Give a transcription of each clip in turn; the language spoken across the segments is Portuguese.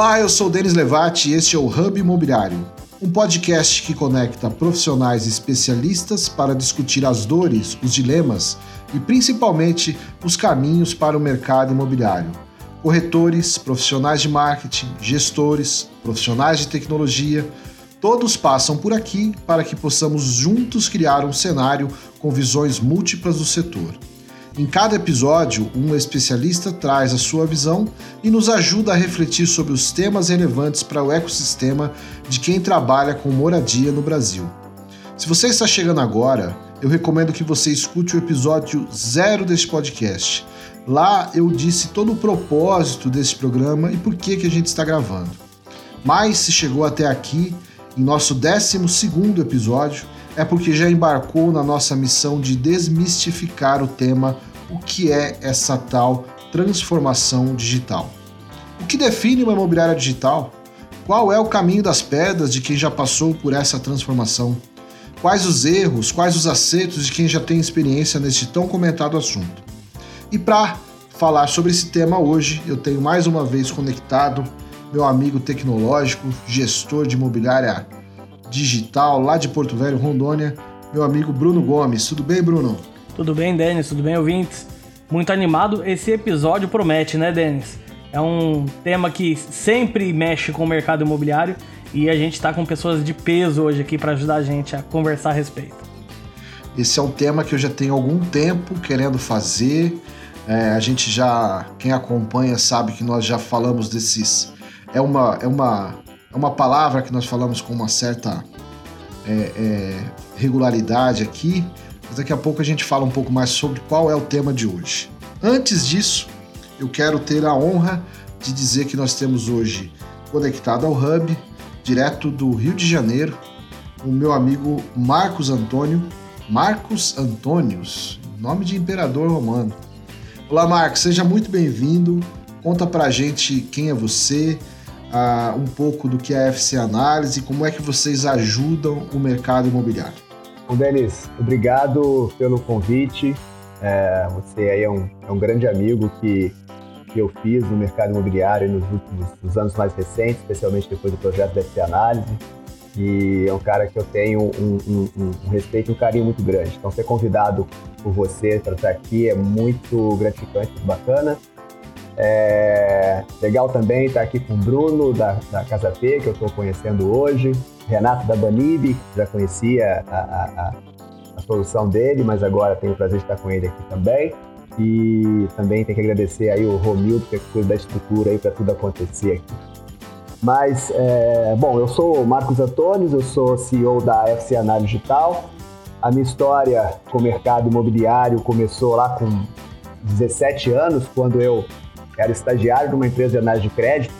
Olá, eu sou Denis Levati e este é o Hub Imobiliário, um podcast que conecta profissionais e especialistas para discutir as dores, os dilemas e principalmente os caminhos para o mercado imobiliário. Corretores, profissionais de marketing, gestores, profissionais de tecnologia, todos passam por aqui para que possamos juntos criar um cenário com visões múltiplas do setor. Em cada episódio, um especialista traz a sua visão e nos ajuda a refletir sobre os temas relevantes para o ecossistema de quem trabalha com moradia no Brasil. Se você está chegando agora, eu recomendo que você escute o episódio zero deste podcast. Lá eu disse todo o propósito desse programa e por que, que a gente está gravando. Mas se chegou até aqui, em nosso 12 segundo episódio, é porque já embarcou na nossa missão de desmistificar o tema o que é essa tal transformação digital. O que define uma imobiliária digital? Qual é o caminho das pedras de quem já passou por essa transformação? Quais os erros, quais os acertos de quem já tem experiência neste tão comentado assunto? E para falar sobre esse tema hoje, eu tenho mais uma vez conectado meu amigo tecnológico, gestor de imobiliária digital lá de Porto Velho, Rondônia, meu amigo Bruno Gomes. Tudo bem, Bruno? Tudo bem, Denis? Tudo bem, ouvintes? Muito animado. Esse episódio promete, né, Denis? É um tema que sempre mexe com o mercado imobiliário e a gente está com pessoas de peso hoje aqui para ajudar a gente a conversar a respeito. Esse é um tema que eu já tenho algum tempo querendo fazer. É, a gente já, quem acompanha sabe que nós já falamos desses. É uma, é uma é uma palavra que nós falamos com uma certa é, é, regularidade aqui, mas daqui a pouco a gente fala um pouco mais sobre qual é o tema de hoje. Antes disso, eu quero ter a honra de dizer que nós temos hoje conectado ao Hub, direto do Rio de Janeiro, o meu amigo Marcos Antônio, Marcos Antônios, nome de imperador romano. Olá, Marcos, seja muito bem-vindo. Conta pra gente quem é você, uh, um pouco do que é a FC Análise, como é que vocês ajudam o mercado imobiliário. Bom, Denis, obrigado pelo convite. É, você aí é um, é um grande amigo que, que eu fiz no mercado imobiliário nos últimos nos anos mais recentes, especialmente depois do projeto da FC Análise. E é um cara que eu tenho um, um, um, um respeito e um carinho muito grande. Então, ser convidado por você para estar aqui é muito gratificante, muito bacana. É legal também estar aqui com o Bruno, da, da Casa P, que eu estou conhecendo hoje. Renato da Banib, já conhecia a, a, a, solução dele, mas agora tenho o prazer de estar com ele aqui também. E também tem que agradecer aí o Romildo, que é cuida da estrutura aí para tudo acontecer aqui. Mas, é, bom, eu sou Marcos Antônio, eu sou CEO da FC Análise Digital. A minha história com o mercado imobiliário começou lá com 17 anos, quando eu era estagiário de uma empresa de análise de crédito,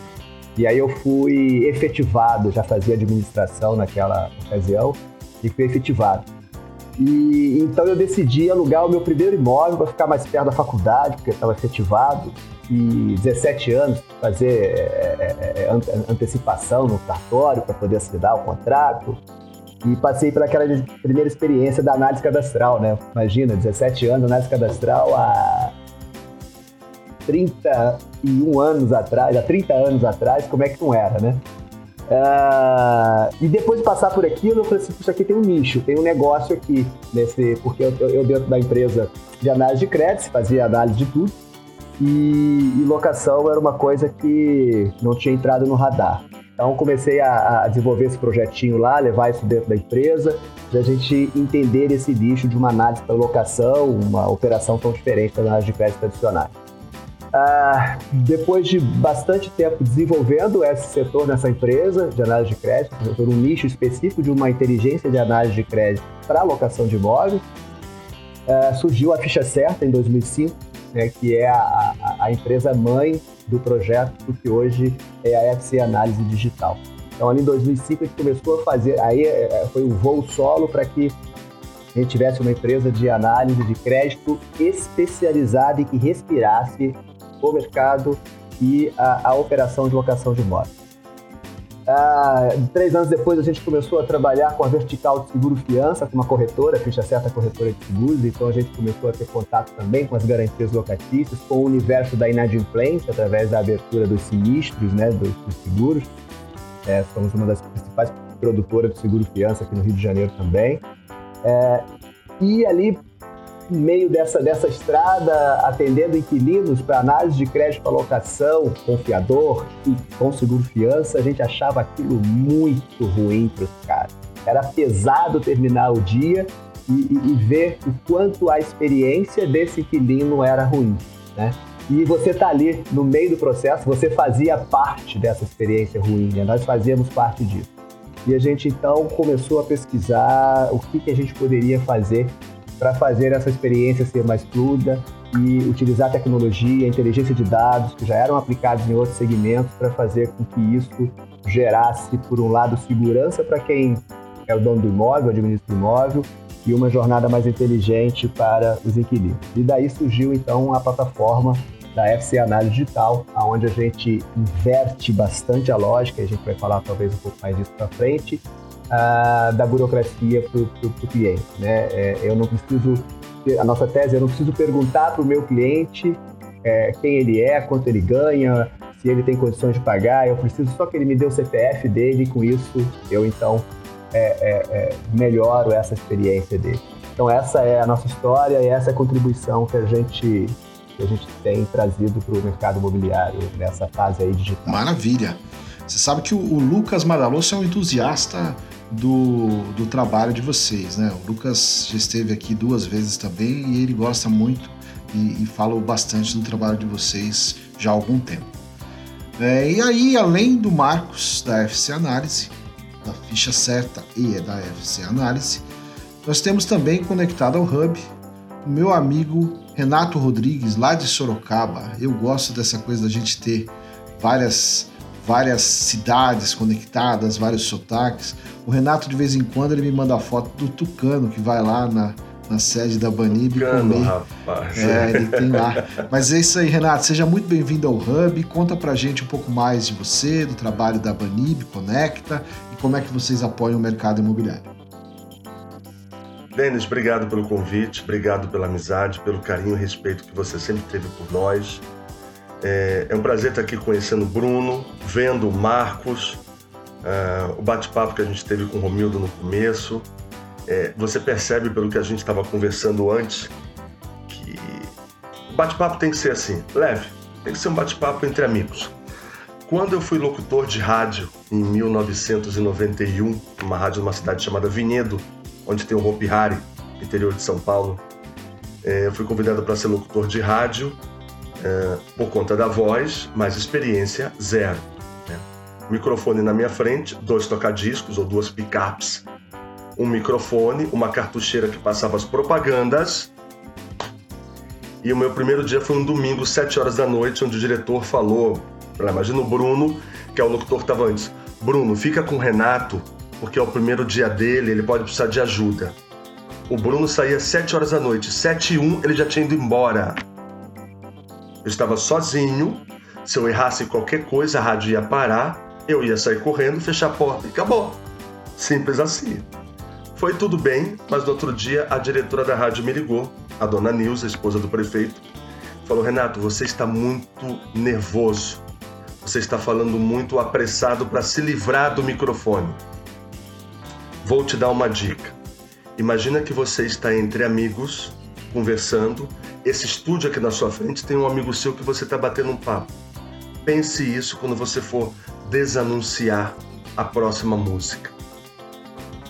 e aí eu fui efetivado, já fazia administração naquela ocasião, e fui efetivado. E então eu decidi alugar o meu primeiro imóvel para ficar mais perto da faculdade, porque estava efetivado, e 17 anos, fazer é, é antecipação no cartório para poder assinar o contrato. E passei por aquela primeira experiência da análise cadastral, né? Imagina, 17 anos, análise cadastral, a 31 anos atrás, há 30 anos atrás, como é que não era, né? Uh, e depois de passar por aquilo, eu falei assim, isso aqui tem um nicho, tem um negócio aqui, nesse, porque eu, eu dentro da empresa de análise de crédito, fazia análise de tudo, e, e, locação era uma coisa que não tinha entrado no radar. Então comecei a, a desenvolver esse projetinho lá, levar isso dentro da empresa, para a gente entender esse nicho de uma análise para locação, uma operação tão diferente da análise de crédito tradicional. Ah, depois de bastante tempo desenvolvendo esse setor nessa empresa de análise de crédito, por um nicho específico de uma inteligência de análise de crédito para alocação de imóveis, ah, surgiu a Ficha Certa em 2005, né, que é a, a, a, empresa mãe do projeto que hoje é a FC Análise Digital. Então, ali em 2005, a gente começou a fazer, aí é, é, foi um voo solo para que a gente tivesse uma empresa de análise de crédito especializada e que respirasse o mercado e a, a operação de locação de imóveis. Ah, três anos depois a gente começou a trabalhar com a Vertical de Seguro Fiança, com uma corretora, ficha certa corretora de seguros, então a gente começou a ter contato também com as garantias locatícias, com o universo da inadimplência, através da abertura dos sinistros, né, dos, dos seguros. É, somos uma das principais produtoras de seguro fiança aqui no Rio de Janeiro também. É, e ali meio dessa, dessa estrada, atendendo inquilinos para análise de crédito para locação, confiador e com seguro fiança, a gente achava aquilo muito ruim para os caras. Era pesado terminar o dia e, e, e, ver o quanto a experiência desse inquilino era ruim, né? E você está ali no meio do processo, você fazia parte dessa experiência ruim, né? nós fazíamos parte disso. E a gente então começou a pesquisar o que, que a gente poderia fazer para fazer essa experiência ser mais fluida e utilizar tecnologia, inteligência de dados, que já eram aplicados em outros segmentos, para fazer com que isso gerasse, por um lado, segurança para quem é o dono do imóvel, administra o imóvel, e uma jornada mais inteligente para os inquilinos. E daí surgiu, então, a plataforma da FC Análise Digital, onde a gente inverte bastante a lógica, a gente vai falar talvez um pouco mais disso para frente, da burocracia para o cliente. Né? É, eu não preciso, a nossa tese, eu não preciso perguntar para o meu cliente é, quem ele é, quanto ele ganha, se ele tem condições de pagar, eu preciso só que ele me dê o CPF dele com isso eu então é, é, é, melhoro essa experiência dele. Então essa é a nossa história e essa é a contribuição que a gente que a gente tem trazido para o mercado imobiliário nessa fase aí digital. Maravilha! Você sabe que o, o Lucas Madalosso é um entusiasta do, do trabalho de vocês, né? O Lucas já esteve aqui duas vezes também e ele gosta muito e, e fala bastante do trabalho de vocês já há algum tempo. É, e aí, além do Marcos da FC Análise, da ficha certa e da FC Análise, nós temos também conectado ao Hub o meu amigo Renato Rodrigues, lá de Sorocaba. Eu gosto dessa coisa da gente ter várias várias cidades conectadas, vários sotaques. O Renato, de vez em quando, ele me manda a foto do Tucano, que vai lá na, na sede da Banib Tucano, comer. rapaz. É, ele tem lá. Mas é isso aí, Renato. Seja muito bem-vindo ao Hub. Conta pra gente um pouco mais de você, do trabalho da Banib, Conecta e como é que vocês apoiam o mercado imobiliário. Denis, obrigado pelo convite, obrigado pela amizade, pelo carinho e respeito que você sempre teve por nós. É, é um prazer estar aqui conhecendo o Bruno, vendo o Marcos, uh, o bate-papo que a gente teve com o Romildo no começo. É, você percebe pelo que a gente estava conversando antes que o bate-papo tem que ser assim, leve, tem que ser um bate-papo entre amigos. Quando eu fui locutor de rádio em 1991, numa rádio numa cidade chamada Vinhedo, onde tem o Hopi Hari, interior de São Paulo, é, eu fui convidado para ser locutor de rádio é, por conta da voz, mas experiência zero. Né? Microfone na minha frente, dois tocadiscos ou duas pickups, um microfone, uma cartucheira que passava as propagandas. E o meu primeiro dia foi um domingo, sete horas da noite, onde o diretor falou, imagina o Bruno, que é o locutor que estava antes, Bruno, fica com o Renato, porque é o primeiro dia dele, ele pode precisar de ajuda. O Bruno saía sete horas da noite, sete e um ele já tinha ido embora. Eu estava sozinho. Se eu errasse qualquer coisa, a rádio ia parar, eu ia sair correndo, fechar a porta e acabou. Simples assim. Foi tudo bem, mas no outro dia a diretora da rádio me ligou, a dona Nilza, esposa do prefeito, falou: Renato, você está muito nervoso. Você está falando muito apressado para se livrar do microfone. Vou te dar uma dica. Imagina que você está entre amigos, conversando, esse estúdio aqui na sua frente tem um amigo seu que você está batendo um papo. Pense isso quando você for desanunciar a próxima música.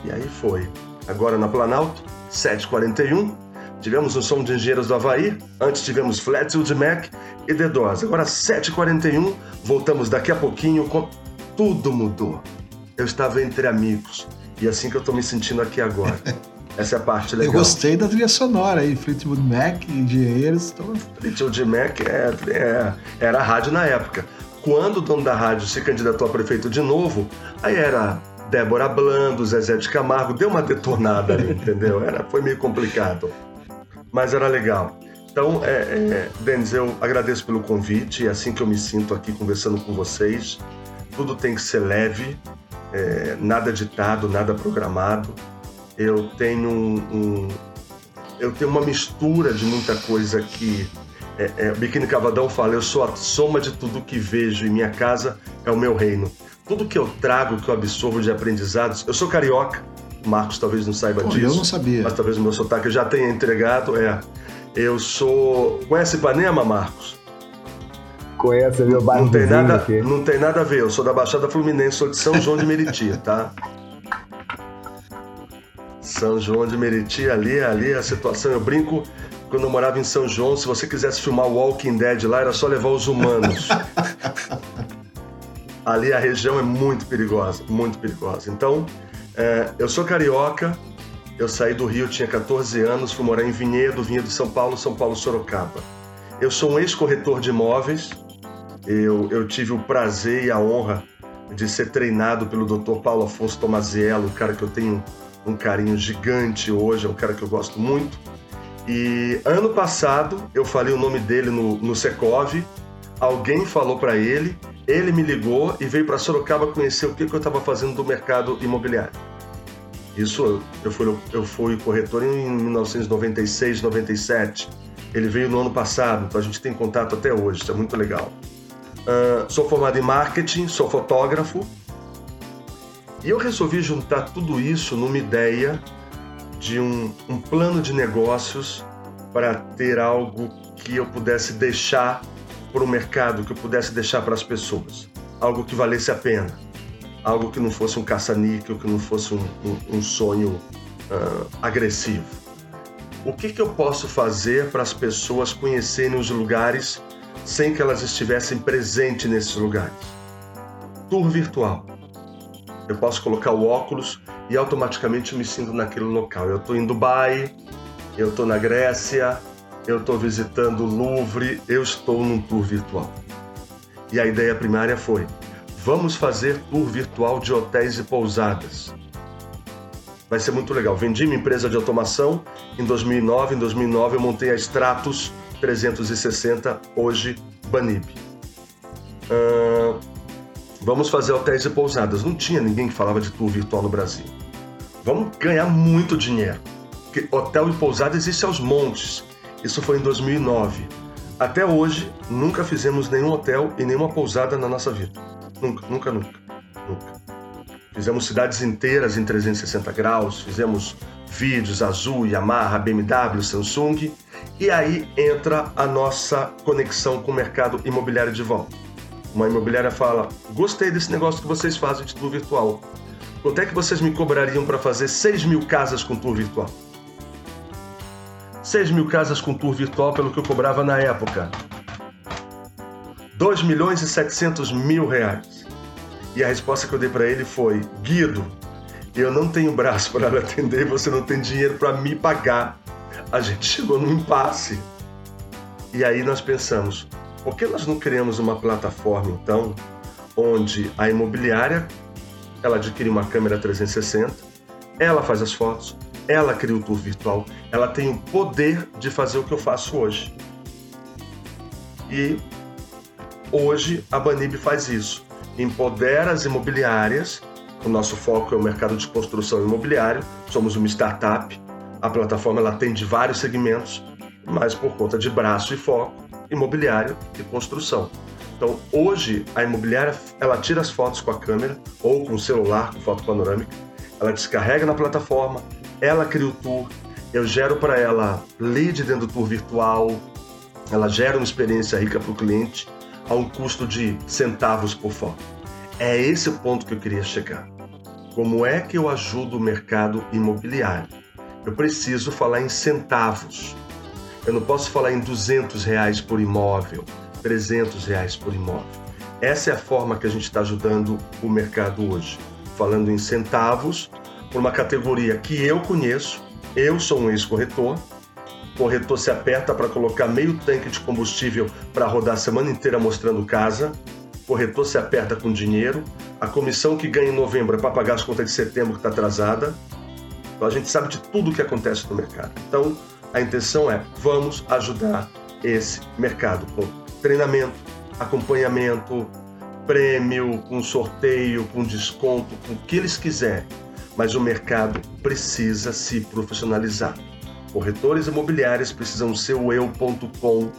E aí foi. Agora na Planalto, 7h41, tivemos o som de Engenheiros do Havaí, antes tivemos Flatfield Mac e The Doors. Agora 7h41, voltamos daqui a pouquinho com... Tudo mudou. Eu estava entre amigos. E é assim que eu estou me sentindo aqui agora. Essa é a parte legal. Eu gostei da trilha sonora aí, Fleetwood Mac, Engenheiros. Tô... Fleetwood Mac é, é, era a rádio na época. Quando o dono da rádio se candidatou a prefeito de novo, aí era Débora Blando, Zezé de Camargo, deu uma detonada ali, entendeu? Era, foi meio complicado. Mas era legal. Então, é, é, Denis, eu agradeço pelo convite, é assim que eu me sinto aqui conversando com vocês. tudo tem que ser leve, é, nada ditado, nada programado. Eu tenho um, um, eu tenho uma mistura de muita coisa que é, é, Biquíni Cavadão fala, eu sou a soma de tudo que vejo e minha casa é o meu reino. Tudo que eu trago, que eu absorvo de aprendizados, eu sou carioca, o Marcos talvez não saiba Pô, disso. Eu não sabia. Mas talvez o meu sotaque já tenha entregado, é. Eu sou. Conhece Ipanema, Marcos? Conhece meu bairro não tem nada, aqui. Não tem nada a ver, eu sou da Baixada Fluminense, sou de São João de Meriti, tá? São João de Meriti, ali, ali a situação. Eu brinco, quando eu morava em São João, se você quisesse filmar Walking Dead lá, era só levar os humanos. ali a região é muito perigosa, muito perigosa. Então, é, eu sou carioca, eu saí do Rio, tinha 14 anos, fui morar em Vinhedo, Vinhedo São Paulo, São Paulo, Sorocaba. Eu sou um ex-corretor de imóveis, eu, eu tive o prazer e a honra de ser treinado pelo Dr. Paulo Afonso Tomaziello, cara que eu tenho um carinho gigante hoje, é um cara que eu gosto muito. E ano passado eu falei o nome dele no, no Secov, alguém falou para ele, ele me ligou e veio para Sorocaba conhecer o que, que eu estava fazendo do mercado imobiliário. Isso eu fui, eu fui corretor em 1996, 97. Ele veio no ano passado, então a gente tem contato até hoje, isso é muito legal. Uh, sou formado em marketing, sou fotógrafo. E eu resolvi juntar tudo isso numa ideia de um, um plano de negócios para ter algo que eu pudesse deixar para o mercado, que eu pudesse deixar para as pessoas. Algo que valesse a pena. Algo que não fosse um caça-níquel, que não fosse um, um, um sonho uh, agressivo. O que, que eu posso fazer para as pessoas conhecerem os lugares sem que elas estivessem presentes nesses lugares. Tour virtual. Eu posso colocar o óculos e automaticamente me sinto naquele local. Eu estou em Dubai, eu estou na Grécia, eu estou visitando o Louvre, eu estou num tour virtual. E a ideia primária foi: vamos fazer tour virtual de hotéis e pousadas. Vai ser muito legal. Vendi minha empresa de automação em 2009. Em 2009 eu montei a Stratus 360, hoje Banib. Uh, vamos fazer hotéis e pousadas. Não tinha ninguém que falava de tour virtual no Brasil. Vamos ganhar muito dinheiro. Porque hotel e pousada existe aos montes. Isso foi em 2009. Até hoje, nunca fizemos nenhum hotel e nenhuma pousada na nossa vida. Nunca, nunca, nunca. Nunca. Fizemos cidades inteiras em 360 graus, fizemos vídeos Azul, Yamaha, BMW, Samsung e aí entra a nossa conexão com o mercado imobiliário de volta. Uma imobiliária fala: Gostei desse negócio que vocês fazem de tour virtual. Quanto é que vocês me cobrariam para fazer 6 mil casas com tour virtual? 6 mil casas com tour virtual, pelo que eu cobrava na época. 2 milhões e 700 mil reais. E a resposta que eu dei para ele foi: Guido, eu não tenho braço para atender, você não tem dinheiro para me pagar a gente chegou num impasse. E aí nós pensamos, por que nós não criamos uma plataforma então onde a imobiliária ela adquire uma câmera 360, ela faz as fotos, ela cria o tour virtual, ela tem o poder de fazer o que eu faço hoje. E hoje a Banib faz isso, empodera as imobiliárias. O nosso foco é o mercado de construção imobiliário, somos uma startup a plataforma ela atende vários segmentos, mas por conta de braço e foco, imobiliário e construção. Então, hoje, a imobiliária ela tira as fotos com a câmera ou com o celular, com foto panorâmica, ela descarrega na plataforma, ela cria o tour, eu gero para ela lead dentro do tour virtual, ela gera uma experiência rica para o cliente a um custo de centavos por foto. É esse o ponto que eu queria chegar. Como é que eu ajudo o mercado imobiliário? Eu preciso falar em centavos. Eu não posso falar em 200 reais por imóvel, 300 reais por imóvel. Essa é a forma que a gente está ajudando o mercado hoje, falando em centavos por uma categoria que eu conheço. Eu sou um ex-corretor. Corretor se aperta para colocar meio tanque de combustível para rodar a semana inteira mostrando casa. Corretor se aperta com dinheiro. A comissão que ganha em novembro é para pagar as contas de setembro que está atrasada. Então a gente sabe de tudo o que acontece no mercado. Então a intenção é vamos ajudar esse mercado com treinamento, acompanhamento, prêmio, com sorteio, com desconto, com o que eles quiserem. Mas o mercado precisa se profissionalizar. Corretores imobiliários precisam ser o eu.com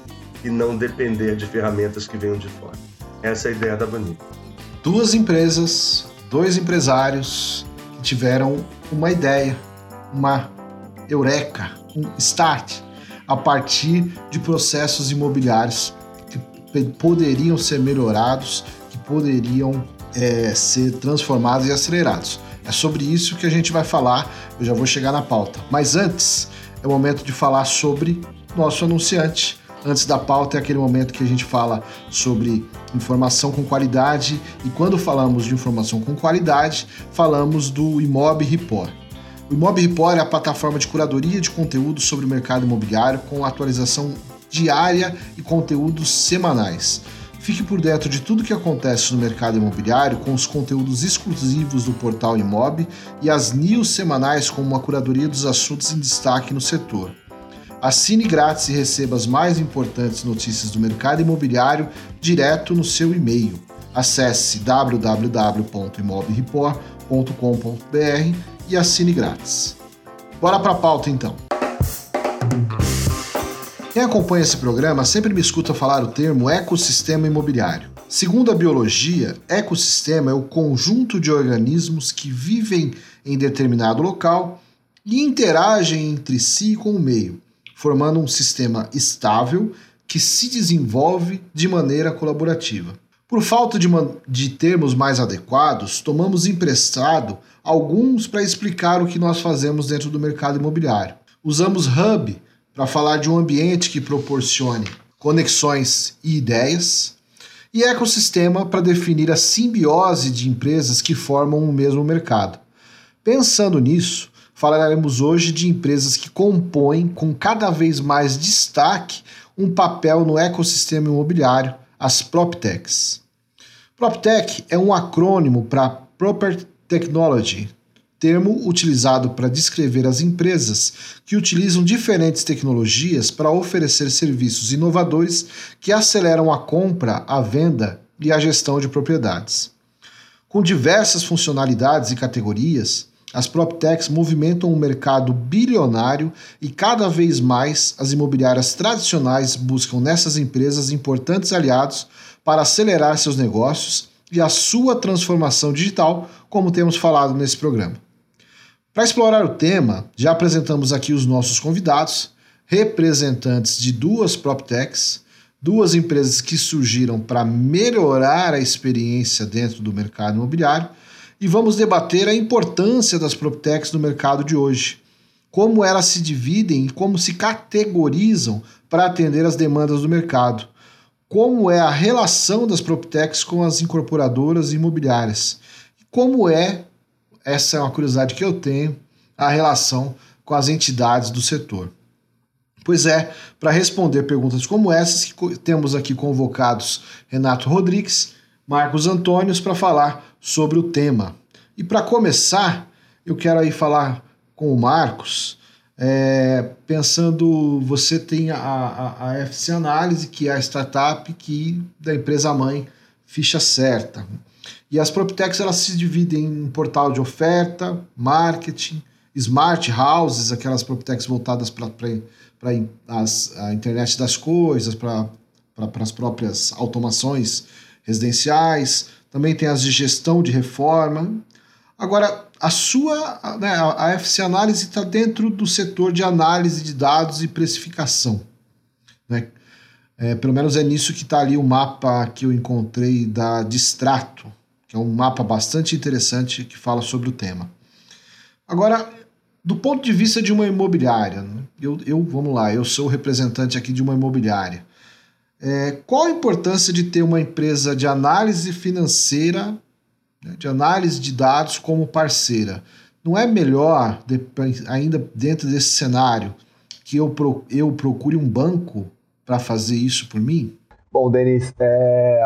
e não depender de ferramentas que venham de fora. Essa é a ideia da Bani. Duas empresas, dois empresários que tiveram uma ideia, uma eureka, um start a partir de processos imobiliários que poderiam ser melhorados, que poderiam é, ser transformados e acelerados. É sobre isso que a gente vai falar, eu já vou chegar na pauta. Mas antes, é o momento de falar sobre nosso anunciante. Antes da pauta é aquele momento que a gente fala sobre informação com qualidade e quando falamos de informação com qualidade, falamos do Imob Report. O Imob Report é a plataforma de curadoria de conteúdo sobre o mercado imobiliário com atualização diária e conteúdos semanais. Fique por dentro de tudo que acontece no mercado imobiliário com os conteúdos exclusivos do portal Imob e as news semanais com uma curadoria dos assuntos em destaque no setor. Assine grátis e receba as mais importantes notícias do mercado imobiliário direto no seu e-mail. Acesse www.imobreport.com.br e assine grátis. Bora para a pauta então. Quem acompanha esse programa sempre me escuta falar o termo ecossistema imobiliário. Segundo a biologia, ecossistema é o conjunto de organismos que vivem em determinado local e interagem entre si com o meio, formando um sistema estável que se desenvolve de maneira colaborativa. Por falta de, de termos mais adequados, tomamos emprestado alguns para explicar o que nós fazemos dentro do mercado imobiliário. Usamos hub para falar de um ambiente que proporcione conexões e ideias, e ecossistema para definir a simbiose de empresas que formam o mesmo mercado. Pensando nisso, falaremos hoje de empresas que compõem com cada vez mais destaque um papel no ecossistema imobiliário, as PropTechs. PropTech é um acrônimo para Property Technology, termo utilizado para descrever as empresas que utilizam diferentes tecnologias para oferecer serviços inovadores que aceleram a compra, a venda e a gestão de propriedades. Com diversas funcionalidades e categorias, as PropTechs movimentam um mercado bilionário e cada vez mais as imobiliárias tradicionais buscam nessas empresas importantes aliados para acelerar seus negócios e a sua transformação digital, como temos falado nesse programa. Para explorar o tema, já apresentamos aqui os nossos convidados, representantes de duas PropTechs, duas empresas que surgiram para melhorar a experiência dentro do mercado imobiliário, e vamos debater a importância das PropTechs no mercado de hoje, como elas se dividem e como se categorizam para atender as demandas do mercado, como é a relação das PropTechs com as incorporadoras imobiliárias, como é essa é uma curiosidade que eu tenho, a relação com as entidades do setor. Pois é, para responder perguntas como essas, que temos aqui convocados Renato Rodrigues, Marcos Antônios para falar sobre o tema. E para começar, eu quero aí falar com o Marcos, é, pensando, você tem a, a, a FC Análise, que é a startup que da empresa mãe Ficha Certa. E as PropTechs elas se dividem em portal de oferta, marketing, smart houses, aquelas PropTechs voltadas para a internet das coisas, para as próprias automações residenciais. Também tem as de gestão de reforma. Agora, a sua, né, a FC Análise está dentro do setor de análise de dados e precificação. Né? É, pelo menos é nisso que está ali o mapa que eu encontrei da Distrato que é um mapa bastante interessante que fala sobre o tema. Agora, do ponto de vista de uma imobiliária, né, eu, eu vamos lá, eu sou o representante aqui de uma imobiliária. É, qual a importância de ter uma empresa de análise financeira, né, de análise de dados como parceira? Não é melhor, ainda dentro desse cenário, que eu, pro, eu procure um banco para fazer isso por mim? Bom, Denis, é,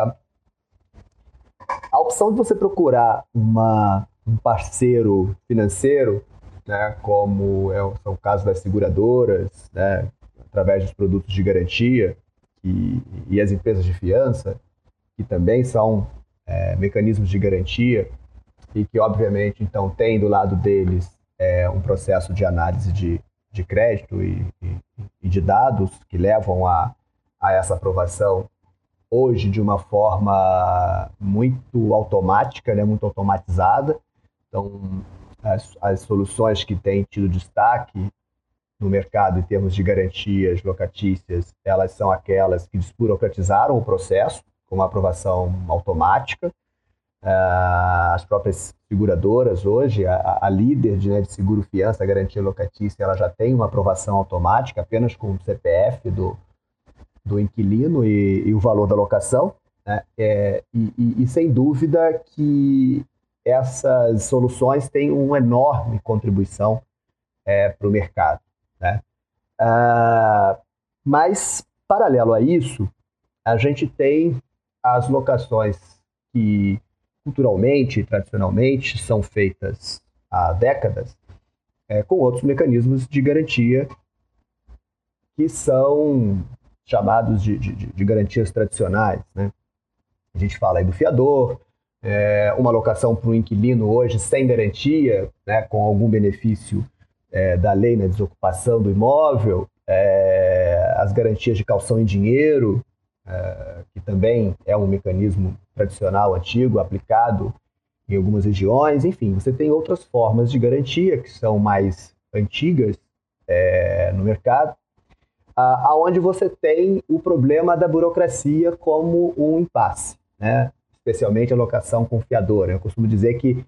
a opção de você procurar uma, um parceiro financeiro, né, como é o caso das seguradoras, né, através dos produtos de garantia e, e as empresas de fiança, que também são é, mecanismos de garantia e que, obviamente, então tem do lado deles é, um processo de análise de, de crédito e, e, e de dados que levam a, a essa aprovação hoje de uma forma muito automática, né, muito automatizada. Então, as, as soluções que têm tido destaque no mercado em termos de garantias locatícias, elas são aquelas que desburocratizaram o processo, com aprovação automática. Uh, as próprias seguradoras hoje, a, a líder de, né, de seguro fiança, garantia locatícia, ela já tem uma aprovação automática apenas com o CPF do, do inquilino e, e o valor da locação. Né? É, e, e, e, sem dúvida que essas soluções têm uma enorme contribuição é, para o mercado. Né? Ah, mas, paralelo a isso, a gente tem as locações que culturalmente tradicionalmente são feitas há décadas é, com outros mecanismos de garantia que são chamados de, de, de garantias tradicionais. Né? A gente fala aí do fiador, é, uma locação para um inquilino hoje sem garantia, né, com algum benefício é, da lei na desocupação do imóvel, é, as garantias de calção em dinheiro, que também é um mecanismo tradicional, antigo, aplicado em algumas regiões. Enfim, você tem outras formas de garantia que são mais antigas é, no mercado, aonde você tem o problema da burocracia como um impasse, né? especialmente a locação confiadora. Eu costumo dizer que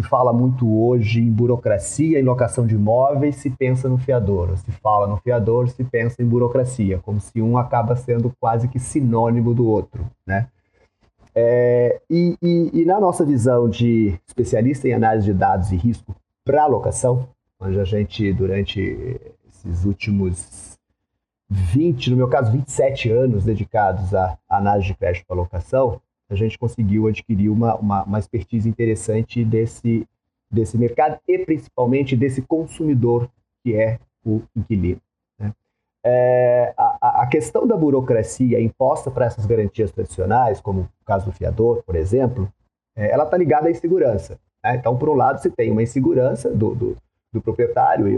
se fala muito hoje em burocracia, em locação de imóveis, se pensa no fiador. Se fala no fiador, se pensa em burocracia, como se um acaba sendo quase que sinônimo do outro, né? É, e, e, e, na nossa visão de especialista em análise de dados e risco para locação, onde a gente, durante esses últimos 20, no meu caso, 27 anos dedicados à análise de crédito para locação, a gente conseguiu adquirir uma, uma, uma expertise interessante desse, desse mercado e principalmente desse consumidor que é o inquilino. Né? É, a, a, questão da burocracia imposta para essas garantias tradicionais, como o caso do fiador, por exemplo, é, ela está ligada à insegurança. Né? Então, por um lado, você tem uma insegurança do, do, do proprietário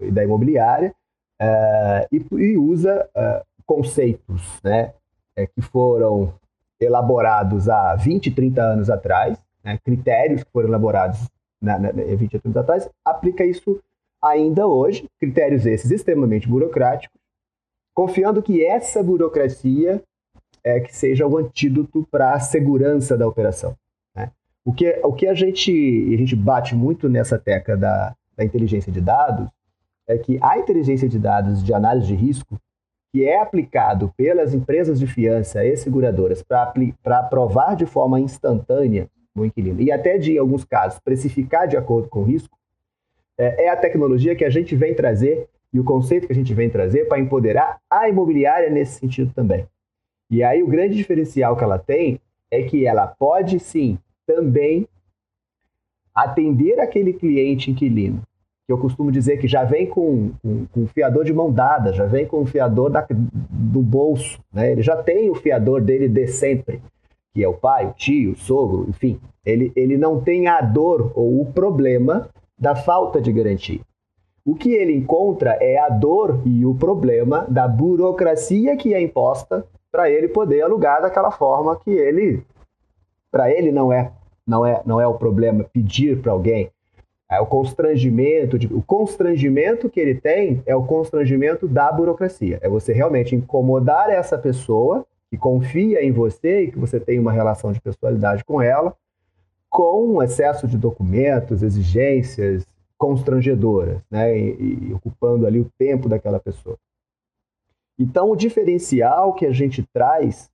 e, e, da imobiliária é, e, e, usa é, conceitos né, é, que foram elaborados há 20, 30 anos atrás, né, critérios que foram elaborados na, na, 20 anos atrás, aplica isso ainda hoje, critérios esses extremamente burocráticos, confiando que essa burocracia é que seja o antídoto para a segurança da operação. Né? O, que, o que a gente, a gente bate muito nessa tecla da, da inteligência de dados é que a inteligência de dados de análise de risco que é aplicado pelas empresas de fiança e seguradoras para aprovar de forma instantânea o inquilino, e até de, em alguns casos, precificar de acordo com o risco, é, é a tecnologia que a gente vem trazer e o conceito que a gente vem trazer para empoderar a imobiliária nesse sentido também. E aí o grande diferencial que ela tem é que ela pode sim também atender aquele cliente inquilino que eu costumo dizer que já vem com, com, com fiador de mão dada, já vem com o fiador da, do bolso, né? Ele já tem o fiador dele de sempre, que é o pai, o tio, o sogro, enfim. Ele, ele não tem a dor ou o problema da falta de garantia. O que ele encontra é a dor e o problema da burocracia que é imposta para ele poder alugar daquela forma que ele para ele não é não é não é o problema pedir para alguém o constrangimento, de, o constrangimento que ele tem é o constrangimento da burocracia. É você realmente incomodar essa pessoa que confia em você e que você tem uma relação de pessoalidade com ela, com um excesso de documentos, exigências constrangedoras, né? E, e ocupando ali o tempo daquela pessoa. Então, o diferencial que a gente traz,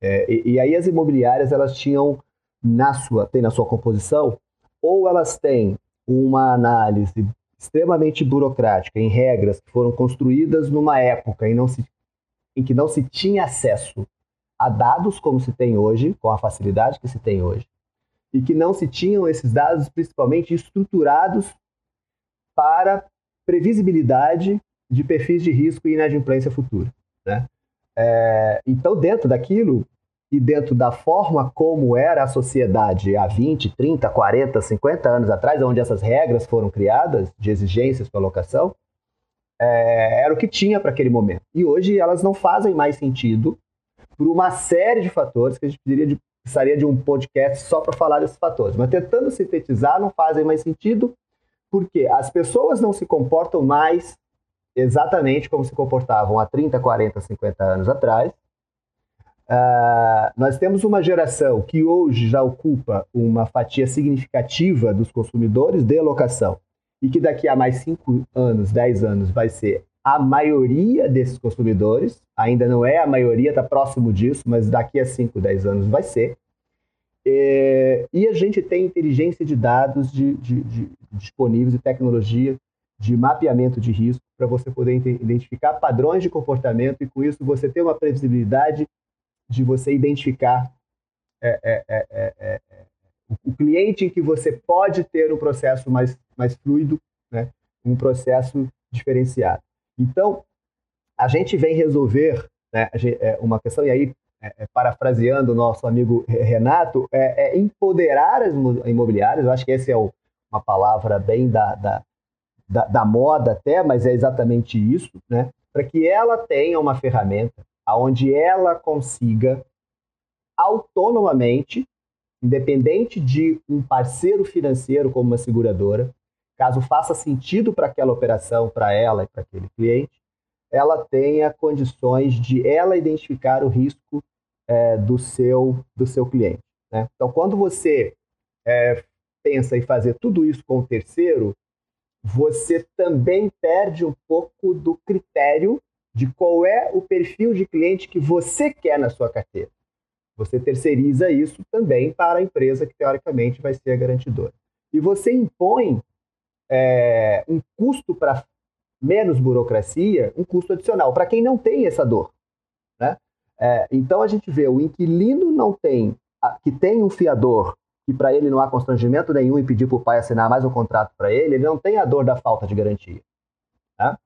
é, e, e aí as imobiliárias elas tinham na sua, tem na sua composição, ou elas têm uma análise extremamente burocrática em regras que foram construídas numa época em, se, em que não se tinha acesso a dados como se tem hoje, com a facilidade que se tem hoje, e que não se tinham esses dados principalmente estruturados para previsibilidade de perfis de risco e inadimplência futura. Né? É, então, dentro daquilo, e dentro da forma como era a sociedade há 20, 30, 40, 50 anos atrás, onde essas regras foram criadas de exigências para locação, é, era o que tinha para aquele momento. E hoje elas não fazem mais sentido por uma série de fatores que a gente precisaria de, precisaria de um podcast só para falar desses fatores. Mas tentando sintetizar, não fazem mais sentido porque as pessoas não se comportam mais exatamente como se comportavam há 30, 40, 50 anos atrás Uh, nós temos uma geração que hoje já ocupa uma fatia significativa dos consumidores de locação e que daqui a mais 5 anos, 10 anos vai ser a maioria desses consumidores, ainda não é a maioria, está próximo disso, mas daqui a 5, 10 anos vai ser. É, e a gente tem inteligência de dados de, de, de, disponíveis e tecnologia de mapeamento de risco para você poder identificar padrões de comportamento e com isso você ter uma previsibilidade de você identificar é é, é, é, é, o cliente em que você pode ter um processo mais, mais fluido, né? um processo diferenciado. Então, a gente vem resolver né, uma questão, e aí, parafraseando o nosso amigo Renato, é, empoderar as imobiliárias, eu acho que essa é o, uma palavra bem da, da, da, da moda até, mas é exatamente isso, né? para que ela tenha uma ferramenta onde ela consiga autonomamente, independente de um parceiro financeiro como uma seguradora, caso faça sentido para aquela operação, para ela e para aquele cliente, ela tenha condições de ela identificar o risco é, do seu do seu cliente. Né? Então, quando você é, pensa em fazer tudo isso com o terceiro, você também perde um pouco do critério de qual é o perfil de cliente que você quer na sua carteira. Você terceiriza isso também para a empresa que, teoricamente, vai ser a garantidora. E você impõe é, um custo para menos burocracia, um custo adicional, para quem não tem essa dor. Né? É, então, a gente vê o inquilino não tem, que tem um fiador, que para ele não há constrangimento nenhum em pedir para o pai assinar mais um contrato para ele, ele não tem a dor da falta de garantia. Né?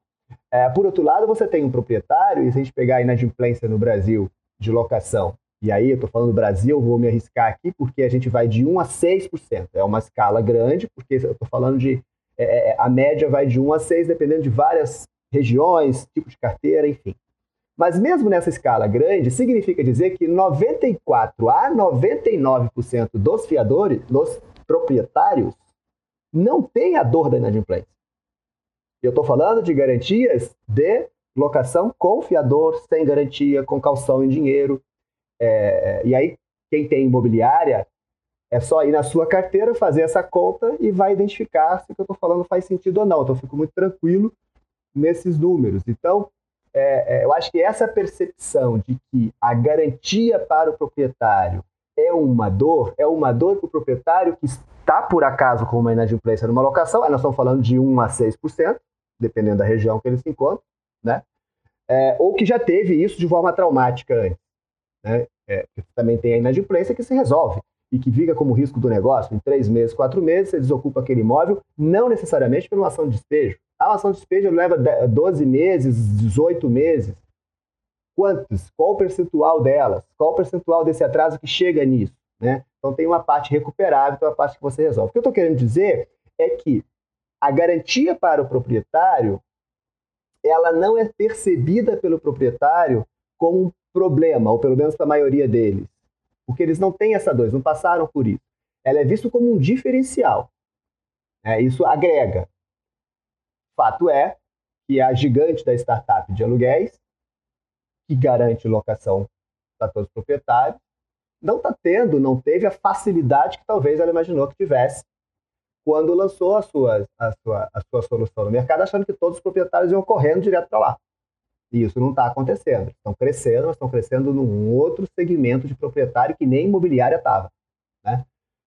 É, por outro lado, você tem um proprietário, e se a gente pegar a inadimplência no Brasil de locação, e aí eu estou falando Brasil, vou me arriscar aqui, porque a gente vai de 1 a 6%. É uma escala grande, porque eu estou falando de. É, é, é, a média vai de 1 a 6, dependendo de várias regiões, tipo de carteira, enfim. Mas mesmo nessa escala grande, significa dizer que 94 a 99% dos fiadores, dos proprietários, não tem a dor da inadimplência. Eu estou falando de garantias de locação com fiador, sem garantia, com calção em dinheiro. É, e aí, quem tem imobiliária, é só ir na sua carteira, fazer essa conta e vai identificar se o que eu estou falando faz sentido ou não. Então, eu fico muito tranquilo nesses números. Então, é, é, eu acho que essa percepção de que a garantia para o proprietário é uma dor, é uma dor para o proprietário que está, por acaso, com uma inadimplência numa locação, nós estamos falando de 1 a 6%, dependendo da região que ele se encontra, né? É, ou que já teve isso de forma traumática antes. Né? É, também tem a inadimplência que se resolve e que fica como risco do negócio. Em três meses, quatro meses, você desocupa aquele imóvel, não necessariamente por uma ação de despejo. A ação de despejo leva 12 meses, 18 meses. Quantos? Qual o percentual delas? Qual o percentual desse atraso que chega nisso? Né? Então tem uma parte recuperável, tem uma parte que você resolve. O que eu estou querendo dizer é que a garantia para o proprietário ela não é percebida pelo proprietário como um problema, ou pelo menos para a maioria deles, porque eles não têm essa dor, não passaram por isso. Ela é vista como um diferencial. É, isso agrega. Fato é que a gigante da startup de aluguéis, que garante locação para todos os proprietários, não está tendo, não teve a facilidade que talvez ela imaginou que tivesse quando lançou a sua, a, sua, a sua solução no mercado, achando que todos os proprietários iam correndo direto para lá. E isso não está acontecendo. Estão crescendo, mas estão crescendo num outro segmento de proprietário que nem imobiliária estava. Né?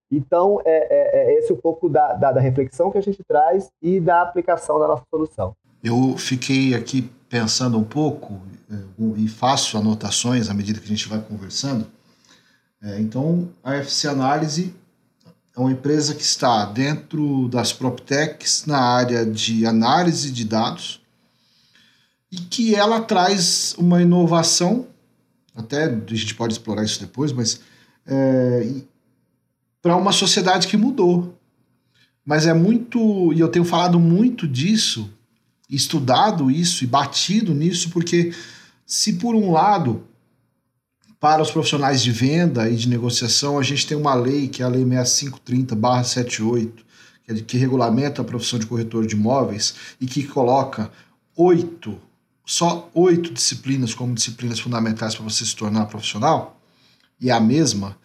Então, é, é, é, esse um pouco da, da, da, reflexão que a gente traz e da aplicação da nossa solução. Eu fiquei aqui pensando um pouco é, e faço anotações à medida que a gente vai conversando. É, então, a FC Análise é uma empresa que está dentro das PropTechs na área de análise de dados e que ela traz uma inovação até a gente pode explorar isso depois, mas é, para uma sociedade que mudou. Mas é muito, e eu tenho falado muito disso, estudado isso e batido nisso, porque se por um lado, para os profissionais de venda e de negociação, a gente tem uma lei, que é a Lei 6530-78, que, é que regulamenta a profissão de corretor de imóveis e que coloca oito, só oito disciplinas como disciplinas fundamentais para você se tornar profissional, e é a mesma,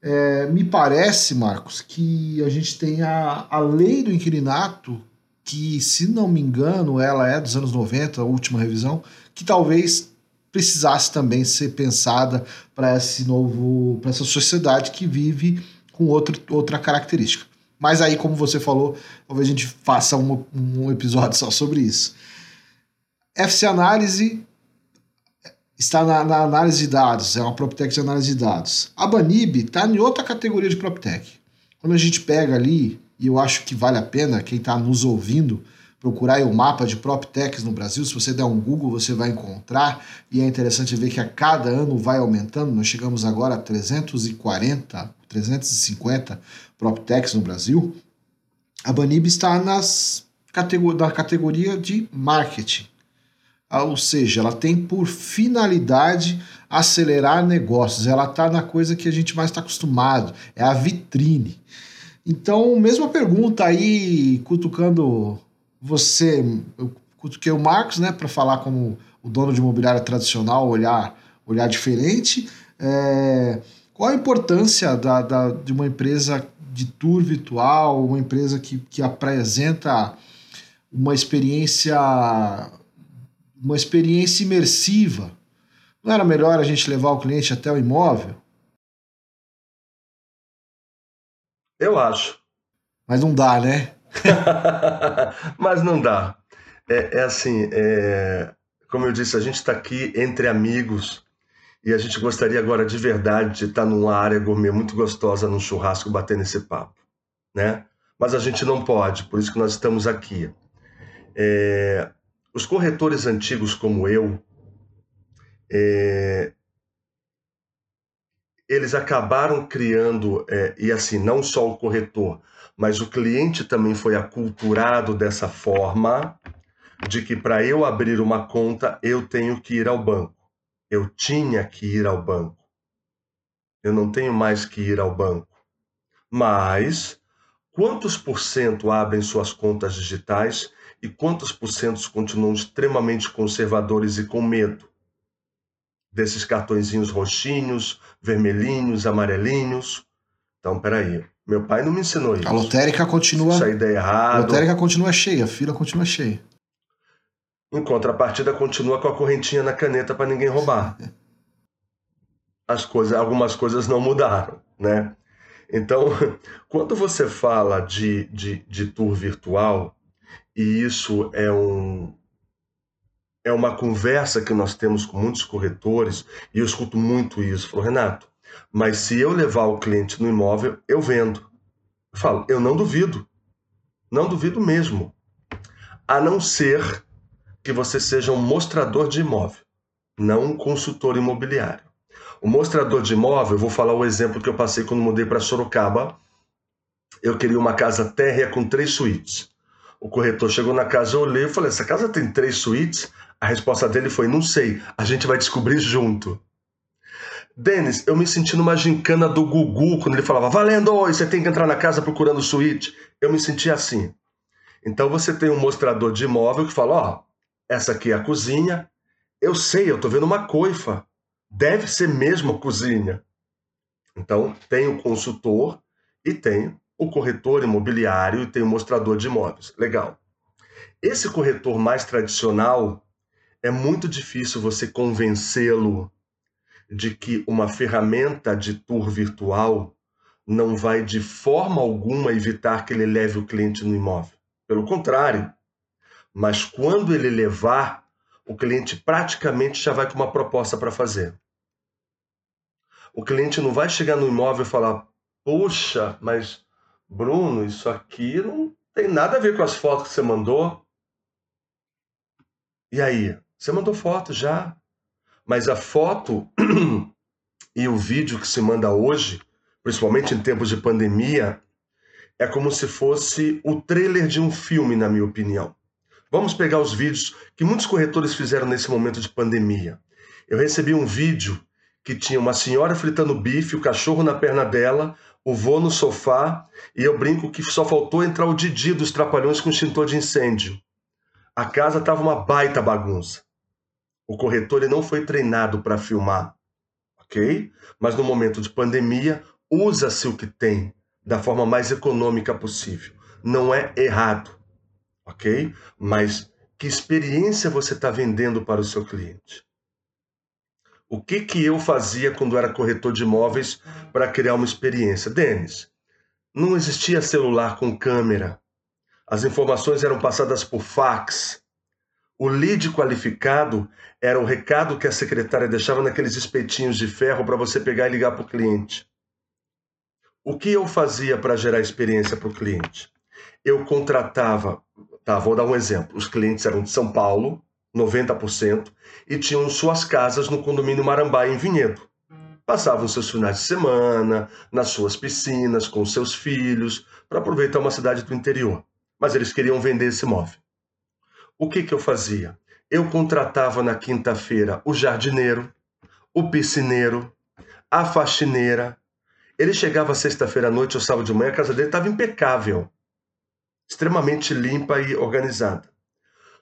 é, me parece, Marcos, que a gente tem a, a lei do inquilinato, que, se não me engano, ela é dos anos 90, a última revisão, que talvez precisasse também ser pensada para esse novo, para essa sociedade que vive com outro, outra característica. Mas aí, como você falou, talvez a gente faça um, um episódio só sobre isso. FC Análise está na, na, análise de dados, é uma PropTech de análise de dados. A Banib está em outra categoria de PropTech. Quando a gente pega ali, e eu acho que vale a pena quem está nos ouvindo procurar o mapa de PropTechs no Brasil, se você der um Google você vai encontrar, e é interessante ver que a cada ano vai aumentando, nós chegamos agora a 340, 350 PropTechs no Brasil. A Banib está nas na categoria de marketing. Ah, ou seja, ela tem por finalidade acelerar negócios. Ela está na coisa que a gente mais está acostumado, é a vitrine. Então, mesma pergunta aí, cutucando você, eu cutuquei o Marcos, né, para falar como o dono de imobiliária tradicional, olhar, olhar diferente. É, qual a importância da, da, de uma empresa de tour virtual, uma empresa que, que apresenta uma experiência uma experiência imersiva. Não era melhor a gente levar o cliente até o imóvel? Eu acho. Mas não dá, né? Mas não dá. É, é assim, é... como eu disse, a gente está aqui entre amigos e a gente gostaria agora de verdade de estar numa área gourmet muito gostosa, num churrasco, batendo esse papo, né? Mas a gente não pode, por isso que nós estamos aqui. É... Os corretores antigos como eu, é, eles acabaram criando, é, e assim, não só o corretor, mas o cliente também foi aculturado dessa forma, de que para eu abrir uma conta eu tenho que ir ao banco. Eu tinha que ir ao banco. Eu não tenho mais que ir ao banco. Mas quantos por cento abrem suas contas digitais e quantos por cento continuam extremamente conservadores e com medo desses cartõezinhos roxinhos, vermelhinhos, amarelinhos? Então, peraí. Meu pai não me ensinou isso. A lotérica continua. Isso aí dá errado. A lotérica continua cheia, a fila continua cheia. Em contrapartida, continua com a correntinha na caneta para ninguém roubar. As coisas, algumas coisas não mudaram, né? Então, quando você fala de, de, de tour virtual, e isso é um é uma conversa que nós temos com muitos corretores e eu escuto muito isso. Falo, Renato, mas se eu levar o cliente no imóvel, eu vendo. Eu falo, eu não duvido. Não duvido mesmo. A não ser que você seja um mostrador de imóvel, não um consultor imobiliário. O mostrador de imóvel, eu vou falar o exemplo que eu passei quando mudei para Sorocaba. Eu queria uma casa térrea com três suítes. O corretor chegou na casa, eu olhei e falei: essa casa tem três suítes? A resposta dele foi: não sei, a gente vai descobrir junto. Denis, eu me senti numa gincana do Gugu quando ele falava: valendo, oi, você tem que entrar na casa procurando suíte. Eu me senti assim. Então você tem um mostrador de imóvel que fala: ó, essa aqui é a cozinha. Eu sei, eu tô vendo uma coifa. Deve ser mesmo a cozinha. Então tem o consultor e tem o corretor imobiliário tem o mostrador de imóveis. Legal. Esse corretor mais tradicional, é muito difícil você convencê-lo de que uma ferramenta de tour virtual não vai de forma alguma evitar que ele leve o cliente no imóvel. Pelo contrário. Mas quando ele levar, o cliente praticamente já vai com uma proposta para fazer. O cliente não vai chegar no imóvel e falar: Poxa, mas Bruno, isso aqui não tem nada a ver com as fotos que você mandou. E aí? Você mandou foto já? Mas a foto e o vídeo que se manda hoje, principalmente em tempos de pandemia, é como se fosse o trailer de um filme, na minha opinião. Vamos pegar os vídeos que muitos corretores fizeram nesse momento de pandemia. Eu recebi um vídeo que tinha uma senhora fritando bife, o cachorro na perna dela, o vô no sofá, e eu brinco que só faltou entrar o Didi dos Trapalhões com extintor de incêndio. A casa estava uma baita bagunça. O corretor ele não foi treinado para filmar, ok? Mas no momento de pandemia, usa-se o que tem da forma mais econômica possível. Não é errado, ok? Mas que experiência você está vendendo para o seu cliente? O que, que eu fazia quando era corretor de imóveis para criar uma experiência? Denis, não existia celular com câmera. As informações eram passadas por fax. O lead qualificado era o recado que a secretária deixava naqueles espetinhos de ferro para você pegar e ligar para o cliente. O que eu fazia para gerar experiência para o cliente? Eu contratava, tá, vou dar um exemplo. Os clientes eram de São Paulo, 90%, e tinham suas casas no condomínio Marambá, em Vinhedo. Passavam seus finais de semana, nas suas piscinas, com seus filhos, para aproveitar uma cidade do interior. Mas eles queriam vender esse imóvel. O que, que eu fazia? Eu contratava na quinta-feira o jardineiro, o piscineiro, a faxineira. Ele chegava sexta-feira à noite ou sábado de manhã, a casa dele estava impecável, extremamente limpa e organizada.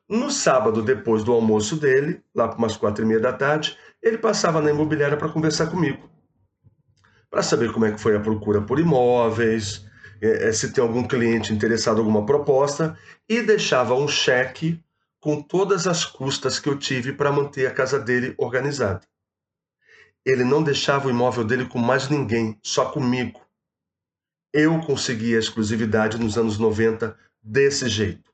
No sábado, depois do almoço dele, lá por umas quatro e meia da tarde, ele passava na imobiliária para conversar comigo. Para saber como é que foi a procura por imóveis, é, é, se tem algum cliente interessado em alguma proposta, e deixava um cheque com todas as custas que eu tive para manter a casa dele organizada. Ele não deixava o imóvel dele com mais ninguém, só comigo. Eu consegui a exclusividade nos anos 90 desse jeito,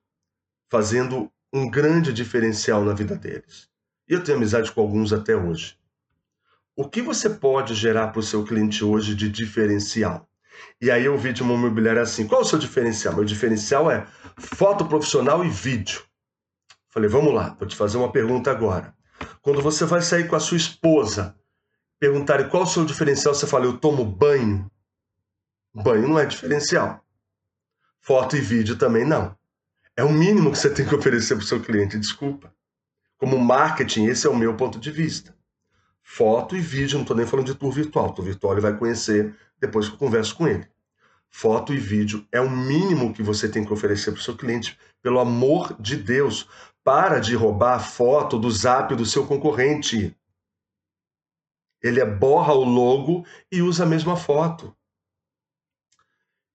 fazendo um grande diferencial na vida deles. E eu tenho amizade com alguns até hoje. O que você pode gerar para o seu cliente hoje de diferencial? E aí eu vi de uma imobiliária assim: qual é o seu diferencial? Meu diferencial é foto profissional e vídeo. Falei, vamos lá, vou te fazer uma pergunta agora. Quando você vai sair com a sua esposa, perguntarem qual o seu diferencial, você fala, eu tomo banho. Banho não é diferencial. Foto e vídeo também não. É o mínimo que você tem que oferecer para o seu cliente, desculpa. Como marketing, esse é o meu ponto de vista. Foto e vídeo, não estou nem falando de tour virtual. Tour virtual ele vai conhecer depois que eu converso com ele. Foto e vídeo é o mínimo que você tem que oferecer para o seu cliente. Pelo amor de Deus, para de roubar a foto do zap do seu concorrente. Ele borra o logo e usa a mesma foto.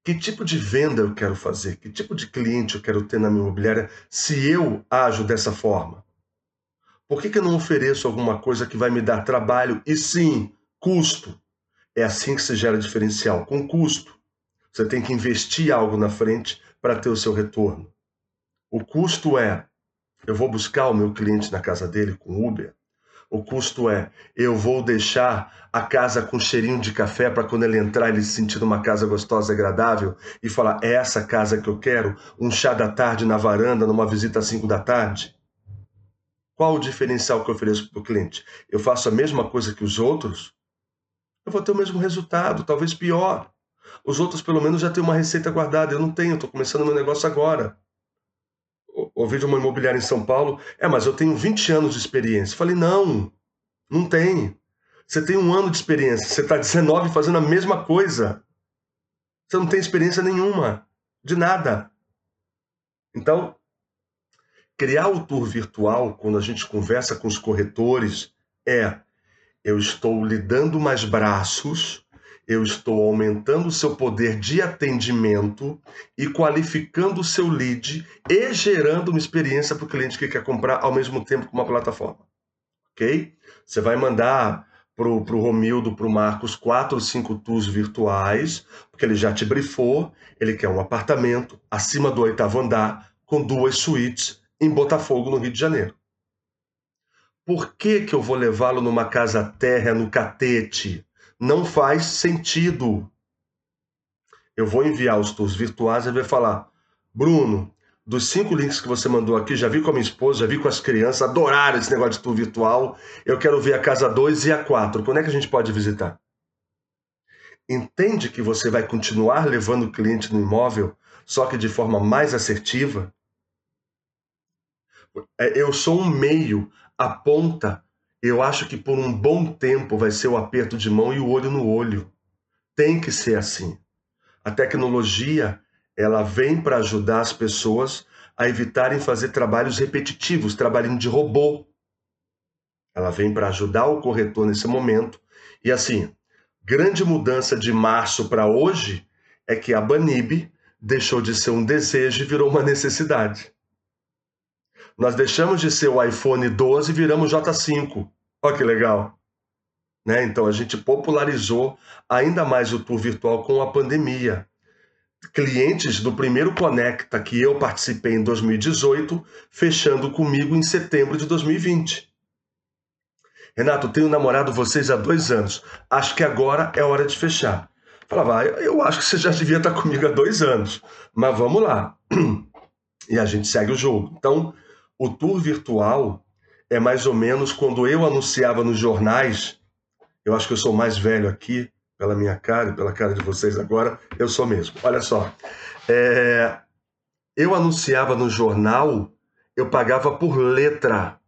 Que tipo de venda eu quero fazer? Que tipo de cliente eu quero ter na minha imobiliária se eu ajo dessa forma? Por que, que eu não ofereço alguma coisa que vai me dar trabalho e sim custo? É assim que se gera diferencial, com custo. Você tem que investir algo na frente para ter o seu retorno. O custo é: eu vou buscar o meu cliente na casa dele com Uber, o custo é: eu vou deixar a casa com cheirinho de café para quando ele entrar ele se sentir uma casa gostosa agradável e falar: é essa casa que eu quero? Um chá da tarde na varanda, numa visita às 5 da tarde? Qual o diferencial que eu ofereço para o cliente? Eu faço a mesma coisa que os outros? Eu vou ter o mesmo resultado, talvez pior. Os outros, pelo menos, já têm uma receita guardada. Eu não tenho, estou começando meu negócio agora ouvi de uma imobiliária em São Paulo, é, mas eu tenho 20 anos de experiência. Falei, não, não tem. Você tem um ano de experiência, você está 19 fazendo a mesma coisa. Você não tem experiência nenhuma, de nada. Então, criar o tour virtual, quando a gente conversa com os corretores, é eu estou lhe dando mais braços eu estou aumentando o seu poder de atendimento e qualificando o seu lead e gerando uma experiência para o cliente que quer comprar ao mesmo tempo com uma plataforma. Ok? Você vai mandar para o Romildo, para o Marcos, quatro ou cinco tours virtuais, porque ele já te brifou, ele quer um apartamento acima do oitavo andar, com duas suítes, em Botafogo, no Rio de Janeiro. Por que, que eu vou levá-lo numa casa térrea no Catete? Não faz sentido. Eu vou enviar os tours virtuais e vai falar: Bruno, dos cinco links que você mandou aqui, já vi com a minha esposa, já vi com as crianças, adoraram esse negócio de tour virtual. Eu quero ver a casa 2 e a 4. Quando é que a gente pode visitar? Entende que você vai continuar levando o cliente no imóvel, só que de forma mais assertiva? É, eu sou um meio, a ponta. Eu acho que por um bom tempo vai ser o aperto de mão e o olho no olho. Tem que ser assim. A tecnologia ela vem para ajudar as pessoas a evitarem fazer trabalhos repetitivos, trabalhinho de robô. Ela vem para ajudar o corretor nesse momento. E assim, grande mudança de março para hoje é que a Banib deixou de ser um desejo e virou uma necessidade. Nós deixamos de ser o iPhone 12 e viramos J5. Olha que legal. Né? Então a gente popularizou ainda mais o tour virtual com a pandemia clientes do primeiro Conecta que eu participei em 2018, fechando comigo em setembro de 2020. Renato, tenho namorado vocês há dois anos. Acho que agora é hora de fechar. Falava, ah, eu acho que você já devia estar comigo há dois anos, mas vamos lá. E a gente segue o jogo. Então, o tour virtual é mais ou menos quando eu anunciava nos jornais. Eu acho que eu sou mais velho aqui, pela minha cara pela cara de vocês agora, eu sou mesmo. Olha só. É, eu anunciava no jornal, eu pagava por letra.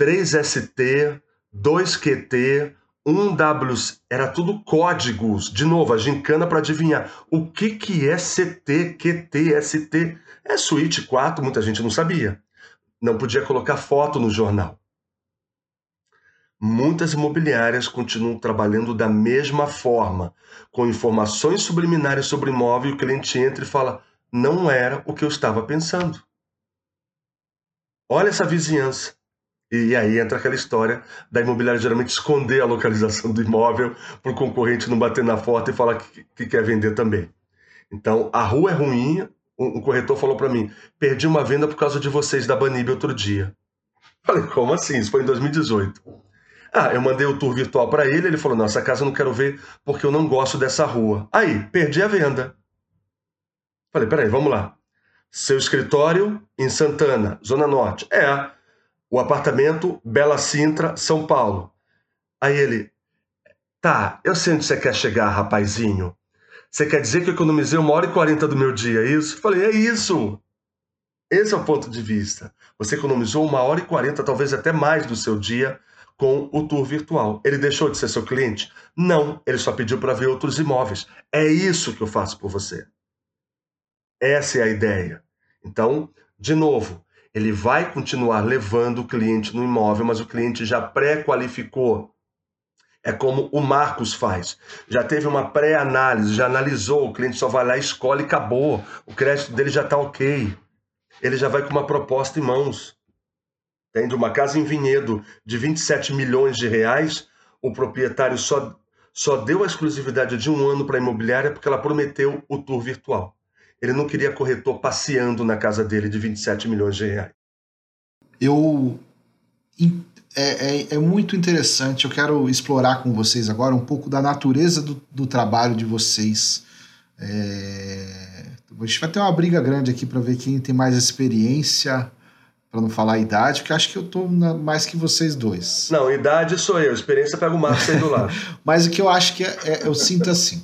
3ST, 2QT, 1W, era tudo códigos. De novo, a gincana para adivinhar. O que, que é CT, QT, ST? É suíte 4, muita gente não sabia. Não podia colocar foto no jornal. Muitas imobiliárias continuam trabalhando da mesma forma, com informações subliminares sobre o imóvel e o cliente entra e fala: não era o que eu estava pensando. Olha essa vizinhança. E aí entra aquela história da imobiliária geralmente esconder a localização do imóvel para o concorrente não bater na porta e falar que, que quer vender também. Então, a rua é ruim. Um, corretor falou para mim: perdi uma venda por causa de vocês da Banib outro dia. Falei, como assim? Isso foi em 2018. Ah, eu mandei o tour virtual para ele, ele falou: não, essa casa eu não quero ver porque eu não gosto dessa rua. Aí, perdi a venda. Falei: peraí, vamos lá. Seu escritório em Santana, Zona Norte. É. O apartamento Bela Sintra, São Paulo. Aí ele: tá, eu sei onde você quer chegar, rapazinho. Você quer dizer que eu economizei uma hora e quarenta do meu dia, é isso? Falei: é isso. Esse é o ponto de vista. Você economizou uma hora e quarenta, talvez até mais do seu dia com o tour virtual. Ele deixou de ser seu cliente? Não, ele só pediu para ver outros imóveis. É isso que eu faço por você. Essa é a ideia. Então, de novo, ele vai continuar levando o cliente no imóvel, mas o cliente já pré-qualificou. É como o Marcos faz. Já teve uma pré-análise, já analisou, o cliente só vai lá, escolhe e acabou. O crédito dele já está ok. Ele já vai com uma proposta em mãos tendo uma casa em Vinhedo de 27 milhões de reais, o proprietário só, só deu a exclusividade de um ano para a imobiliária porque ela prometeu o tour virtual. Ele não queria corretor passeando na casa dele de 27 milhões de reais. Eu. É, é, é, muito interessante. Eu quero explorar com vocês agora um pouco da natureza do, do trabalho de vocês. É, a gente vai ter uma briga grande aqui para ver quem tem mais experiência para não falar a idade, porque acho que eu tô na, mais que vocês dois. Não, idade sou eu, experiência pega o Marcos aí do lado. Mas o que eu acho que é, é, eu sinto assim.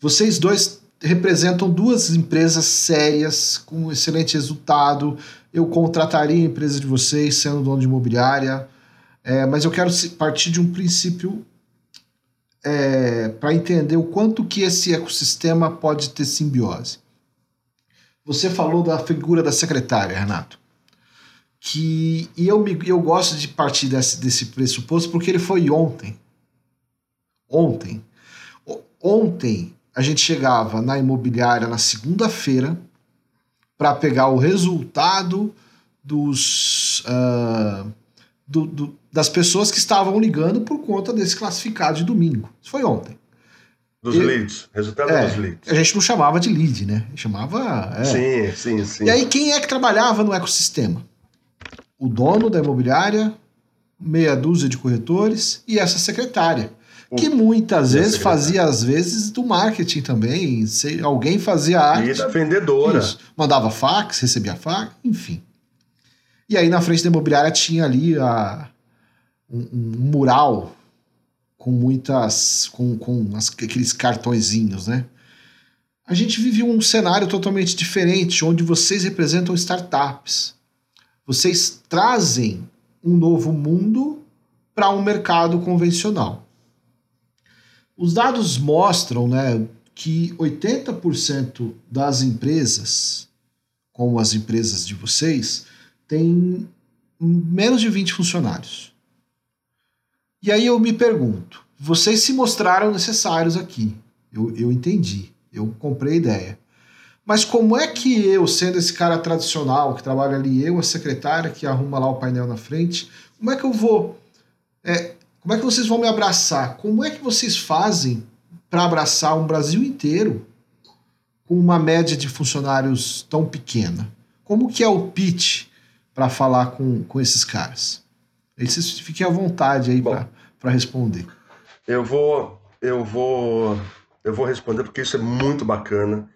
Vocês dois representam duas empresas sérias, com excelente resultado. Eu contrataria a empresa de vocês, sendo dono de imobiliária. É, mas eu quero partir de um princípio é, para entender o quanto que esse ecossistema pode ter simbiose. Você falou da figura da secretária, Renato que e eu, me, eu gosto de partir desse, desse pressuposto porque ele foi ontem. Ontem. Ontem a gente chegava na imobiliária na segunda-feira para pegar o resultado dos uh, do, do, das pessoas que estavam ligando por conta desse classificado de domingo. Isso foi ontem. Dos e, leads, resultado é, dos leads. A gente não chamava de lead, né? Chamava. É. Sim, sim, sim. E aí, quem é que trabalhava no ecossistema? o dono da imobiliária, meia dúzia de corretores e essa secretária. que muitas vezes fazia, às vezes, do marketing também. Se alguém fazia arte. E da vendedora. Isso. Mandava fax, recebia fax, enfim. E aí na frente da imobiliária tinha ali a, um, um mural com muitas. com, com as, aqueles cartõezinhos, né? A gente vive um cenário totalmente diferente, onde vocês representam startups. Vocês trazem um novo mundo para um mercado convencional. Os dados mostram né, que 80% das empresas, como as empresas de vocês, têm menos de 20 funcionários. E aí eu me pergunto: vocês se mostraram necessários aqui. Eu, eu entendi, eu comprei a ideia. Mas como é que eu, sendo esse cara tradicional que trabalha ali, eu, a secretária que arruma lá o painel na frente, como é que eu vou. É, como é que vocês vão me abraçar? Como é que vocês fazem para abraçar um Brasil inteiro com uma média de funcionários tão pequena? Como que é o pitch para falar com, com esses caras? Aí vocês fiquem à vontade aí para responder. Eu vou, eu vou, eu vou responder porque isso é muito bacana.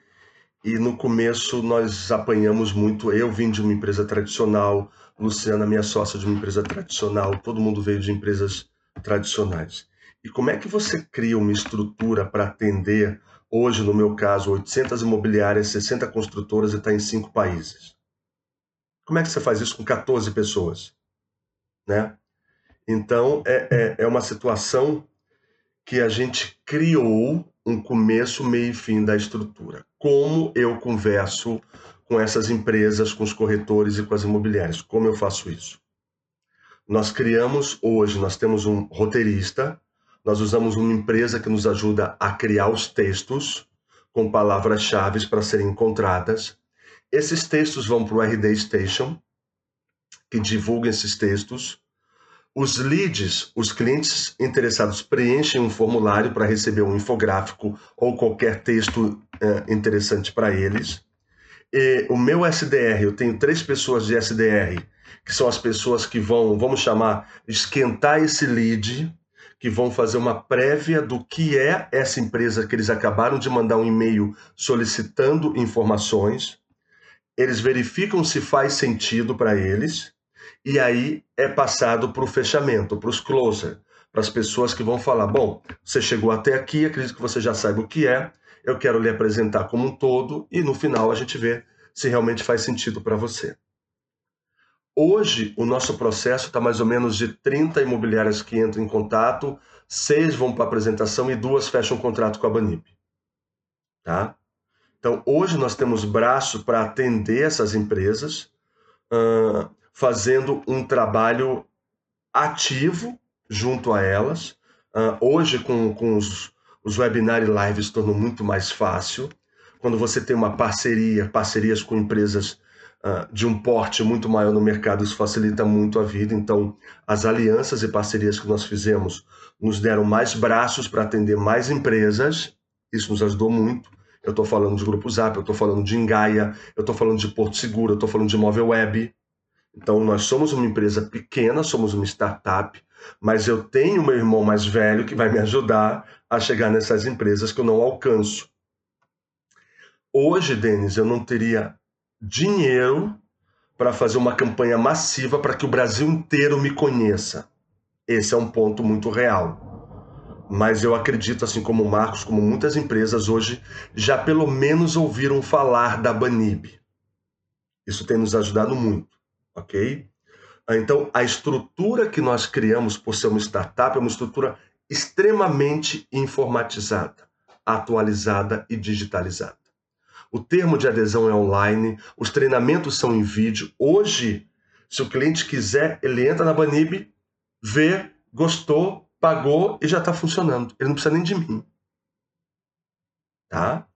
E no começo nós apanhamos muito. Eu vim de uma empresa tradicional, Luciana, minha sócia, de uma empresa tradicional, todo mundo veio de empresas tradicionais. E como é que você cria uma estrutura para atender, hoje, no meu caso, 800 imobiliárias, 60 construtoras e está em cinco países? Como é que você faz isso com 14 pessoas? Né? Então, é, é, é uma situação que a gente criou um começo, meio e fim da estrutura. Como eu converso com essas empresas, com os corretores e com as imobiliárias? Como eu faço isso? Nós criamos hoje, nós temos um roteirista, nós usamos uma empresa que nos ajuda a criar os textos com palavras-chave para serem encontradas. Esses textos vão para o RD Station, que divulga esses textos. Os leads, os clientes interessados, preenchem um formulário para receber um infográfico ou qualquer texto é, interessante para eles. E o meu SDR, eu tenho três pessoas de SDR, que são as pessoas que vão, vamos chamar, esquentar esse lead, que vão fazer uma prévia do que é essa empresa que eles acabaram de mandar um e-mail solicitando informações eles verificam se faz sentido para eles e aí é passado para o fechamento, para os closer, para as pessoas que vão falar: bom, você chegou até aqui, acredito que você já saiba o que é, eu quero lhe apresentar como um todo e no final a gente vê se realmente faz sentido para você. Hoje, o nosso processo está mais ou menos de 30 imobiliárias que entram em contato, seis vão para apresentação e duas fecham um contrato com a Banib. Tá? Então, hoje nós temos braço para atender essas empresas, uh, fazendo um trabalho ativo junto a elas. Uh, hoje, com, com os, os webinars e lives, tornou muito mais fácil. Quando você tem uma parceria, parcerias com empresas uh, de um porte muito maior no mercado, isso facilita muito a vida. Então, as alianças e parcerias que nós fizemos nos deram mais braços para atender mais empresas, isso nos ajudou muito eu estou falando de Grupo Zap, eu estou falando de Engaia, eu estou falando de Porto Seguro, eu estou falando de Móvel Web. Então, nós somos uma empresa pequena, somos uma startup, mas eu tenho meu irmão mais velho que vai me ajudar a chegar nessas empresas que eu não alcanço. Hoje, Denis, eu não teria dinheiro para fazer uma campanha massiva para que o Brasil inteiro me conheça. Esse é um ponto muito real mas eu acredito, assim como o Marcos, como muitas empresas hoje, já pelo menos ouviram falar da Banib. Isso tem nos ajudado muito, ok? Então, a estrutura que nós criamos por ser uma startup é uma estrutura extremamente informatizada, atualizada e digitalizada. O termo de adesão é online, os treinamentos são em vídeo. Hoje, se o cliente quiser, ele entra na Banib, vê, gostou, pagou e já está funcionando. Ele não precisa nem de mim. Tá?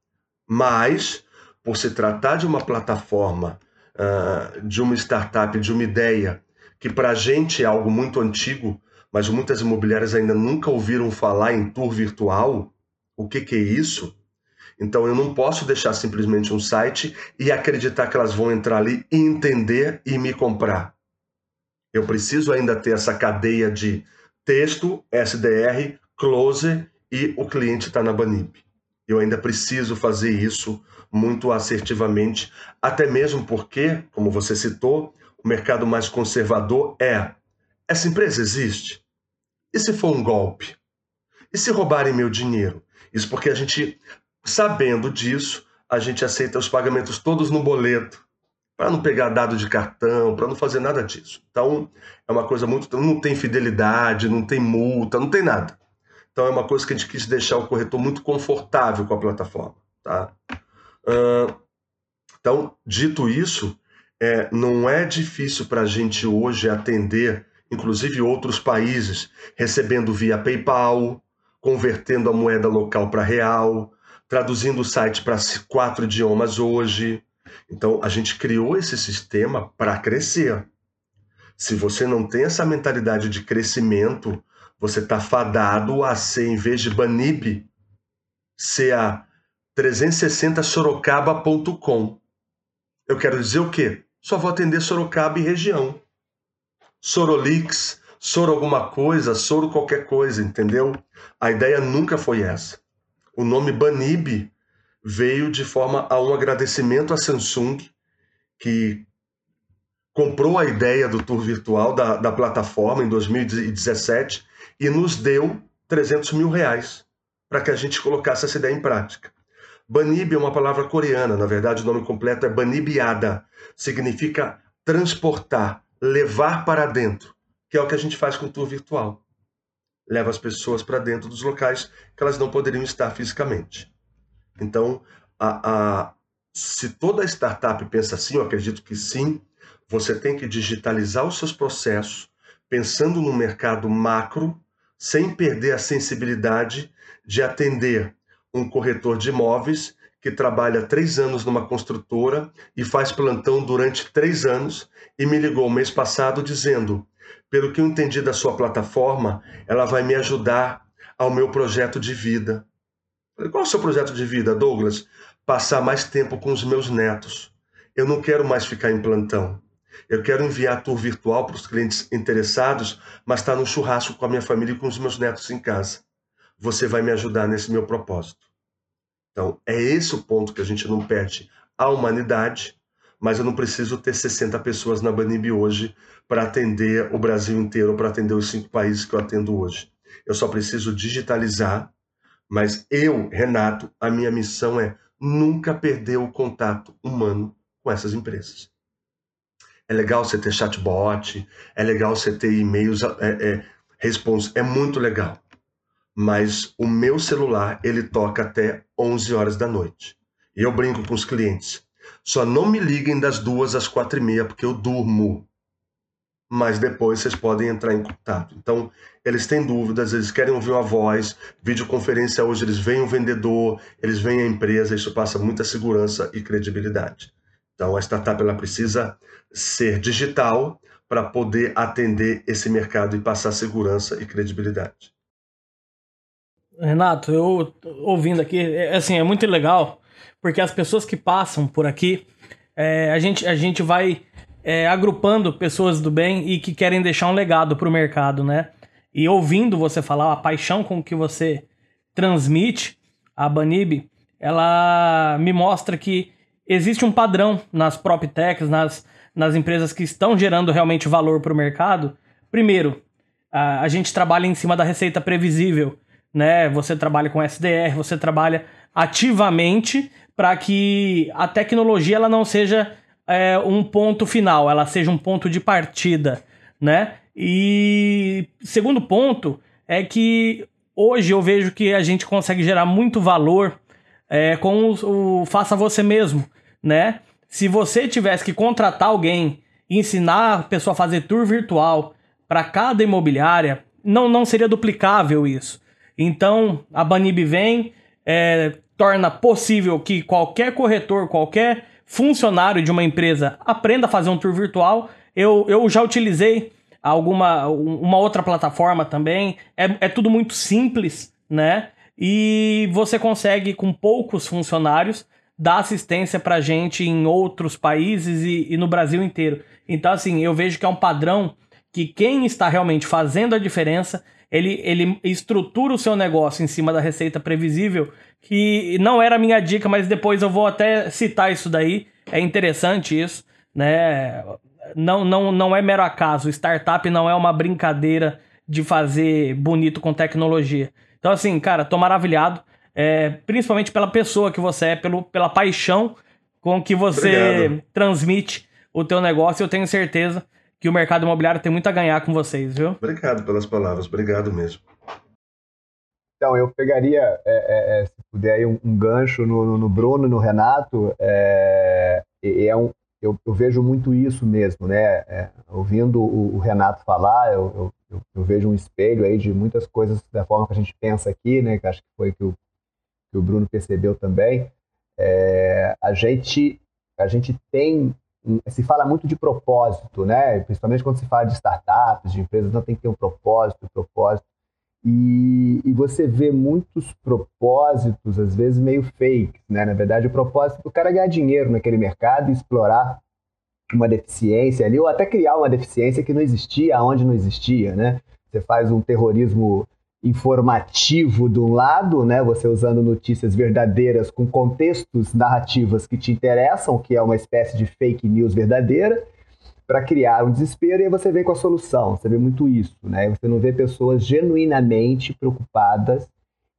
Mas, por se tratar de uma plataforma, uh, de uma startup, de uma ideia, que para a gente é algo muito antigo, mas muitas imobiliárias ainda nunca ouviram falar em tour virtual, o que, que é isso? Então eu não posso deixar simplesmente um site e acreditar que elas vão entrar ali e entender e me comprar. Eu preciso ainda ter essa cadeia de texto, SDR, close e o cliente está na Banib. Eu ainda preciso fazer isso muito assertivamente, até mesmo porque, como você citou, o mercado mais conservador é: essa empresa existe? E se for um golpe? E se roubarem meu dinheiro? Isso porque a gente, sabendo disso, a gente aceita os pagamentos todos no boleto, para não pegar dado de cartão, para não fazer nada disso. Então, é uma coisa muito. Não tem fidelidade, não tem multa, não tem nada. Então, é uma coisa que a gente quis deixar o corretor muito confortável com a plataforma. Tá? Uh, então, dito isso, é, não é difícil para a gente hoje atender, inclusive outros países, recebendo via PayPal, convertendo a moeda local para real, traduzindo o site para quatro idiomas hoje. Então, a gente criou esse sistema para crescer. Se você não tem essa mentalidade de crescimento, você está fadado a ser, em vez de Banib, ser a 360sorocaba.com. Eu quero dizer o quê? Só vou atender Sorocaba e região. Sorolix, Soro alguma coisa, Soro qualquer coisa, entendeu? A ideia nunca foi essa. O nome Banib veio de forma a um agradecimento à Samsung, que comprou a ideia do tour virtual da, da plataforma em 2017 e nos deu 300 mil reais para que a gente colocasse essa ideia em prática. Banib é uma palavra coreana, na verdade o nome completo é Banibiada, significa transportar, levar para dentro, que é o que a gente faz com o tour virtual. Leva as pessoas para dentro dos locais que elas não poderiam estar fisicamente. Então, a, a, se toda startup pensa assim, eu acredito que sim, você tem que digitalizar os seus processos, pensando no mercado macro, sem perder a sensibilidade de atender um corretor de imóveis que trabalha três anos numa construtora e faz plantão durante três anos e me ligou mês passado dizendo: pelo que eu entendi da sua plataforma, ela vai me ajudar ao meu projeto de vida. Qual é o seu projeto de vida, Douglas? Passar mais tempo com os meus netos. Eu não quero mais ficar em plantão. Eu quero enviar tour virtual para os clientes interessados, mas estar tá no churrasco com a minha família e com os meus netos em casa. Você vai me ajudar nesse meu propósito. Então, é esse o ponto que a gente não perde a humanidade, mas eu não preciso ter 60 pessoas na Banib hoje para atender o Brasil inteiro, para atender os cinco países que eu atendo hoje. Eu só preciso digitalizar mas eu, Renato, a minha missão é nunca perder o contato humano com essas empresas. É legal você ter chatbot, é legal você ter e-mails, é, é, response, é muito legal. Mas o meu celular, ele toca até 11 horas da noite. E eu brinco com os clientes. Só não me liguem das duas às quatro e meia, porque eu durmo mas depois vocês podem entrar em contato. Então, eles têm dúvidas, eles querem ouvir uma voz, videoconferência hoje eles veem o vendedor, eles veem a empresa, isso passa muita segurança e credibilidade. Então, a startup ela precisa ser digital para poder atender esse mercado e passar segurança e credibilidade. Renato, eu ouvindo aqui, é, assim, é muito legal, porque as pessoas que passam por aqui, é, a, gente, a gente vai é, agrupando pessoas do bem e que querem deixar um legado para o mercado, né? E ouvindo você falar, a paixão com que você transmite a Banib, ela me mostra que existe um padrão nas PropTechs, nas, nas empresas que estão gerando realmente valor para o mercado. Primeiro, a, a gente trabalha em cima da receita previsível, né? Você trabalha com SDR, você trabalha ativamente para que a tecnologia ela não seja é, um ponto final, ela seja um ponto de partida, né? E segundo ponto é que hoje eu vejo que a gente consegue gerar muito valor é, com o, o faça você mesmo, né? Se você tivesse que contratar alguém, ensinar a pessoa a fazer tour virtual para cada imobiliária, não, não seria duplicável isso. Então a Banib vem, é, torna possível que qualquer corretor, qualquer funcionário de uma empresa aprenda a fazer um tour virtual. Eu, eu já utilizei alguma uma outra plataforma também. É, é tudo muito simples, né? E você consegue, com poucos funcionários, dar assistência para gente em outros países e, e no Brasil inteiro. Então, assim, eu vejo que é um padrão que quem está realmente fazendo a diferença ele, ele estrutura o seu negócio em cima da receita previsível, que não era a minha dica, mas depois eu vou até citar isso daí. É interessante isso, né? Não, não, não é mero acaso. Startup não é uma brincadeira de fazer bonito com tecnologia. Então, assim, cara, tô maravilhado. É, principalmente pela pessoa que você é, pelo, pela paixão com que você Obrigado. transmite o teu negócio. Eu tenho certeza que o mercado imobiliário tem muito a ganhar com vocês, viu? Obrigado pelas palavras, obrigado mesmo. Então, eu pegaria, é, é, puder, aí, um, um gancho no, no, Bruno no Renato. É, é um, eu, eu, vejo muito isso mesmo, né? É, ouvindo o, o, Renato falar, eu, eu, eu, vejo um espelho aí de muitas coisas da forma que a gente pensa aqui, né? Que acho que foi que o, que o Bruno percebeu também. É, a gente a gente tem se fala muito de propósito, né? Principalmente quando se fala de startups, de empresas, não tem que ter um propósito, um propósito. E, e, você vê muitos propósitos, às vezes meio fake, né? Na verdade, o propósito é o cara ganhar dinheiro naquele mercado e explorar uma deficiência ali, ou até criar uma deficiência que não existia, onde não existia, né? Você faz um terrorismo informativo de um lado, né? Você usando notícias verdadeiras com contextos narrativas que te interessam, que é uma espécie de fake news verdadeira, para criar um desespero e aí você vem com a solução. Você vê muito isso, né? Você não vê pessoas genuinamente preocupadas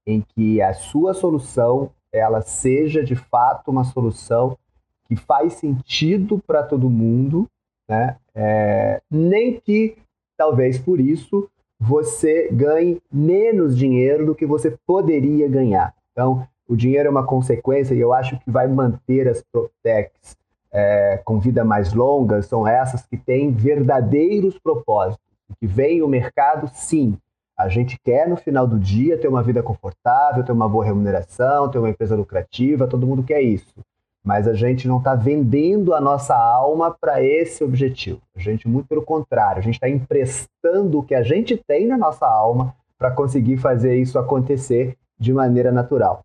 em que a sua solução ela seja de fato uma solução que faz sentido para todo mundo, né? É, nem que talvez por isso você ganhe menos dinheiro do que você poderia ganhar. Então, o dinheiro é uma consequência e eu acho que vai manter as PropTechs é, com vida mais longa são essas que têm verdadeiros propósitos, que veem o mercado, sim. A gente quer, no final do dia, ter uma vida confortável, ter uma boa remuneração, ter uma empresa lucrativa, todo mundo quer isso. Mas a gente não está vendendo a nossa alma para esse objetivo. A gente, muito pelo contrário, a gente está emprestando o que a gente tem na nossa alma para conseguir fazer isso acontecer de maneira natural.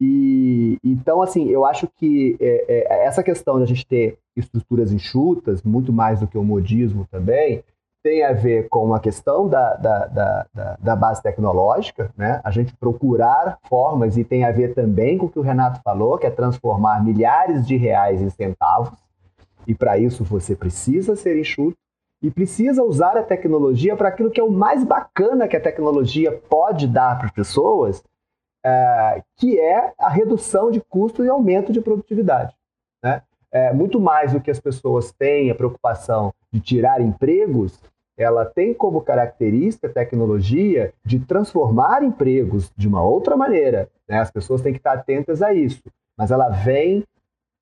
E então, assim, eu acho que é, é, essa questão de a gente ter estruturas enxutas, muito mais do que o modismo também, tem a ver com a questão da, da, da, da, base tecnológica, né? A gente procurar formas, e tem a ver também com o que o Renato falou, que é transformar milhares de reais em centavos, e para isso você precisa ser enxuto e precisa usar a tecnologia para aquilo que é o mais bacana que a tecnologia pode dar para as pessoas, é, que é a redução de custos e aumento de produtividade. Né? É, muito mais do que as pessoas têm a preocupação de tirar empregos, ela tem como característica a tecnologia de transformar empregos de uma outra maneira. Né? As pessoas têm que estar atentas a isso, mas ela vem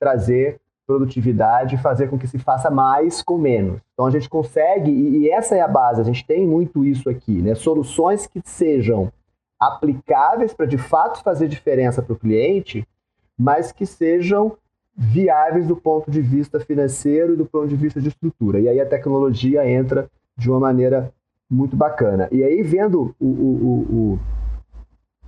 trazer produtividade e fazer com que se faça mais com menos. Então a gente consegue, e essa é a base, a gente tem muito isso aqui, né? soluções que sejam aplicáveis para de fato fazer diferença para o cliente, mas que sejam viáveis do ponto de vista financeiro e do ponto de vista de estrutura. E aí a tecnologia entra de uma maneira muito bacana. E aí, vendo o, o, o,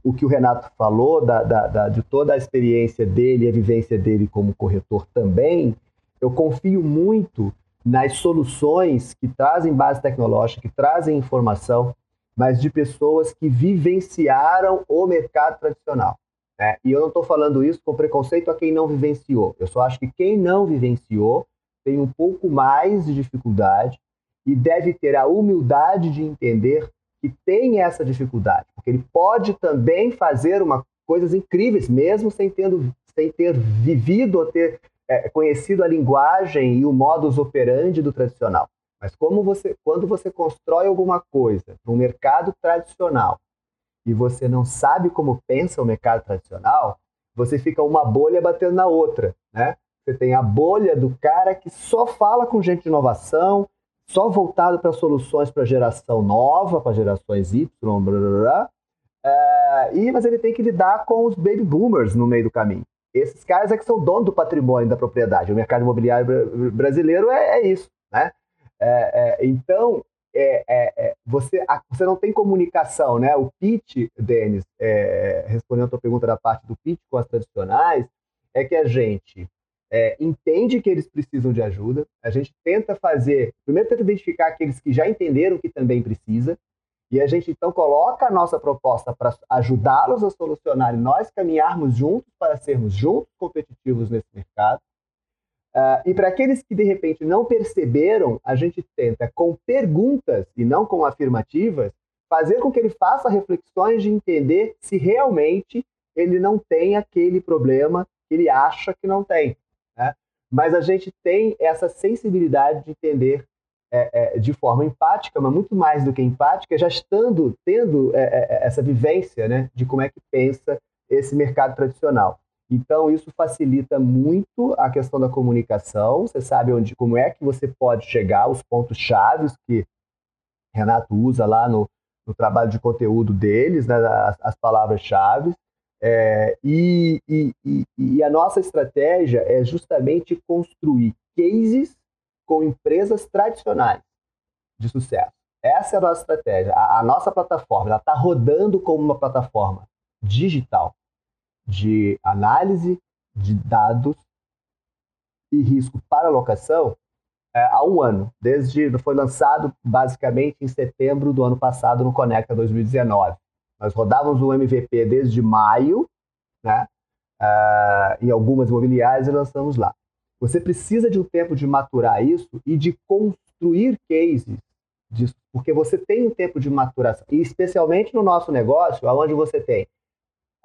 o que o Renato falou, da, da, da, de toda a experiência dele, a vivência dele como corretor também, eu confio muito nas soluções que trazem base tecnológica, que trazem informação, mas de pessoas que vivenciaram o mercado tradicional. Né? E eu não estou falando isso com preconceito a quem não vivenciou. Eu só acho que quem não vivenciou tem um pouco mais de dificuldade e deve ter a humildade de entender que tem essa dificuldade, porque ele pode também fazer uma, coisas incríveis, mesmo sem, tendo, sem ter vivido ou ter é, conhecido a linguagem e o modus operandi do tradicional. Mas como você, quando você constrói alguma coisa um mercado tradicional e você não sabe como pensa o mercado tradicional, você fica uma bolha batendo na outra, né? Você tem a bolha do cara que só fala com gente de inovação, só voltado para soluções para geração nova, para gerações Y, blá, blá, blá, é, e, mas ele tem que lidar com os baby boomers no meio do caminho. Esses caras é que são donos do patrimônio da propriedade. O mercado imobiliário brasileiro é, é isso, né? É, é, então, é, é, é, você, a, você não tem comunicação, né? O pitch, Denis, respondendo a tua pergunta da parte do pitch com as tradicionais, é que a gente entende que eles precisam de ajuda, a gente tenta fazer, primeiro tenta identificar aqueles que já entenderam que também precisa, E a gente então coloca a nossa proposta para ajudá-los a solucionar e nós caminharmos juntos para sermos juntos competitivos nesse mercado. Uh, e para aqueles que de repente não perceberam, a gente tenta com perguntas e não com afirmativas fazer com que ele faça reflexões de entender se realmente ele não tem aquele problema que ele acha que não tem. Né? Mas a gente tem essa sensibilidade de entender é, é, de forma empática, mas muito mais do que empática, já estando tendo é, é, essa vivência né, de como é que pensa esse mercado tradicional. Então, isso facilita muito a questão da comunicação. Você sabe onde, como é que você pode chegar, os pontos chaves que Renato usa lá no, no trabalho de conteúdo deles, né, as, as palavras-chave. É, e, e, e, e a nossa estratégia é justamente construir cases com empresas tradicionais de sucesso. Essa é a nossa estratégia. A, a nossa plataforma está rodando como uma plataforma digital de análise de dados e risco para locação é, há um ano. Desde foi lançado basicamente em setembro do ano passado no Conecta 2019. Nós rodávamos o MVP desde maio, né? Uh, em algumas imobiliárias e lançamos lá. Você precisa de um tempo de maturar isso e de construir cases disso, porque você tem um tempo de maturação, e especialmente no nosso negócio, onde você tem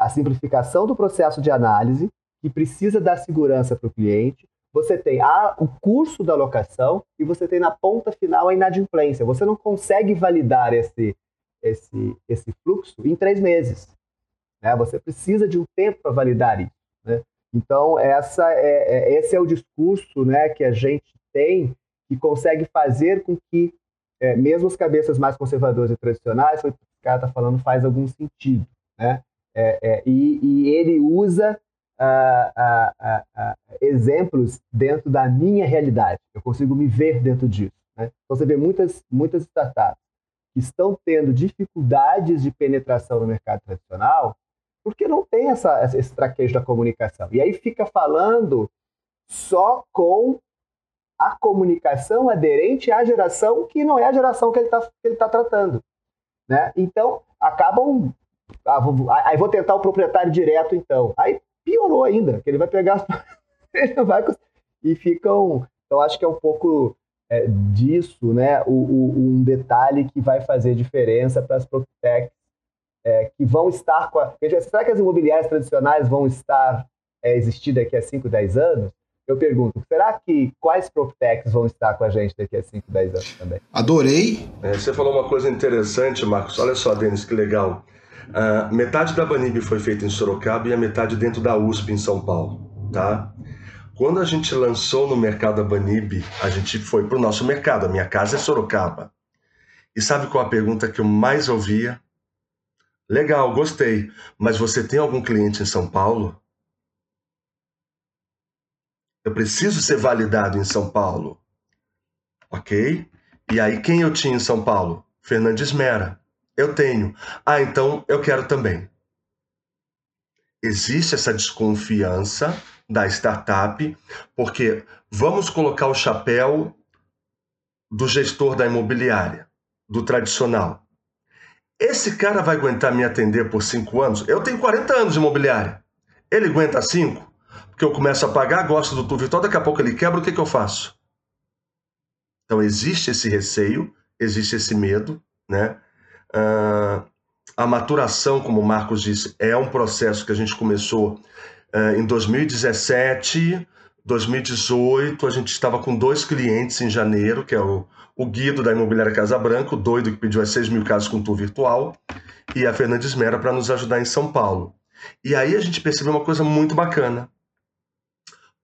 a simplificação do processo de análise, que precisa dar segurança para o cliente, você tem a, o curso da locação e você tem na ponta final a inadimplência. Você não consegue validar esse, esse, esse fluxo em três meses. Né? Você precisa de um tempo para validar isso. Né? Então, essa é, é, esse é o discurso né, que a gente tem que consegue fazer com que, é, mesmo as cabeças mais conservadoras e tradicionais, o cara está falando faz algum sentido. Né? É, é, e, e, ele usa exemplos dentro da minha realidade. Eu consigo me ver dentro disso. Né? Então, você vê muitas, muitas startups que estão tendo dificuldades de penetração no mercado tradicional porque não tem essa, esse traquejo da comunicação. E aí fica falando só com a comunicação aderente à geração que não é a geração que ele está tá tratando. Né? Então, acabam. Ah, vou, aí vou tentar o proprietário direto, então. Aí piorou ainda, que ele vai pegar. ele vai, e ficam. Então, acho que é um pouco é, disso, né? O, o, um detalhe que vai fazer diferença para as PropTechs é, que vão estar com a. Será que as imobiliárias tradicionais vão estar é, existir daqui a 5, 10 anos? Eu pergunto, será que quais PropTechs vão estar com a gente daqui a 5, 10 anos também? Adorei. É, você falou uma coisa interessante, Marcos. Olha só, Denis, que legal. Uh, metade da Banib foi feita em Sorocaba e a metade dentro da USP em São Paulo, tá? Quando a gente lançou no mercado a Banib, a gente foi para o nosso mercado. A minha casa é Sorocaba. E sabe qual a pergunta que eu mais ouvia? Legal, gostei. Mas você tem algum cliente em São Paulo? Eu preciso ser validado em São Paulo. Ok? E aí, quem eu tinha em São Paulo? Fernandes Mera. Eu tenho. Ah, então eu quero também. Existe essa desconfiança da startup, porque vamos colocar o chapéu do gestor da imobiliária, do tradicional. Esse cara vai aguentar me atender por cinco anos? Eu tenho 40 anos de imobiliária. Ele aguenta cinco? Porque eu começo a pagar, gosto do tudo virtual, daqui a pouco ele quebra, o que, que eu faço? Então existe esse receio, existe esse medo, né? Uh, a maturação, como o Marcos disse, é um processo que a gente começou uh, em 2017, 2018, a gente estava com dois clientes em janeiro, que é o o Guido da Imobiliária Casa Branca, o doido que pediu as 6 mil casas com tour virtual, e a Fernandes Mera para nos ajudar em São Paulo. E aí a gente percebeu uma coisa muito bacana.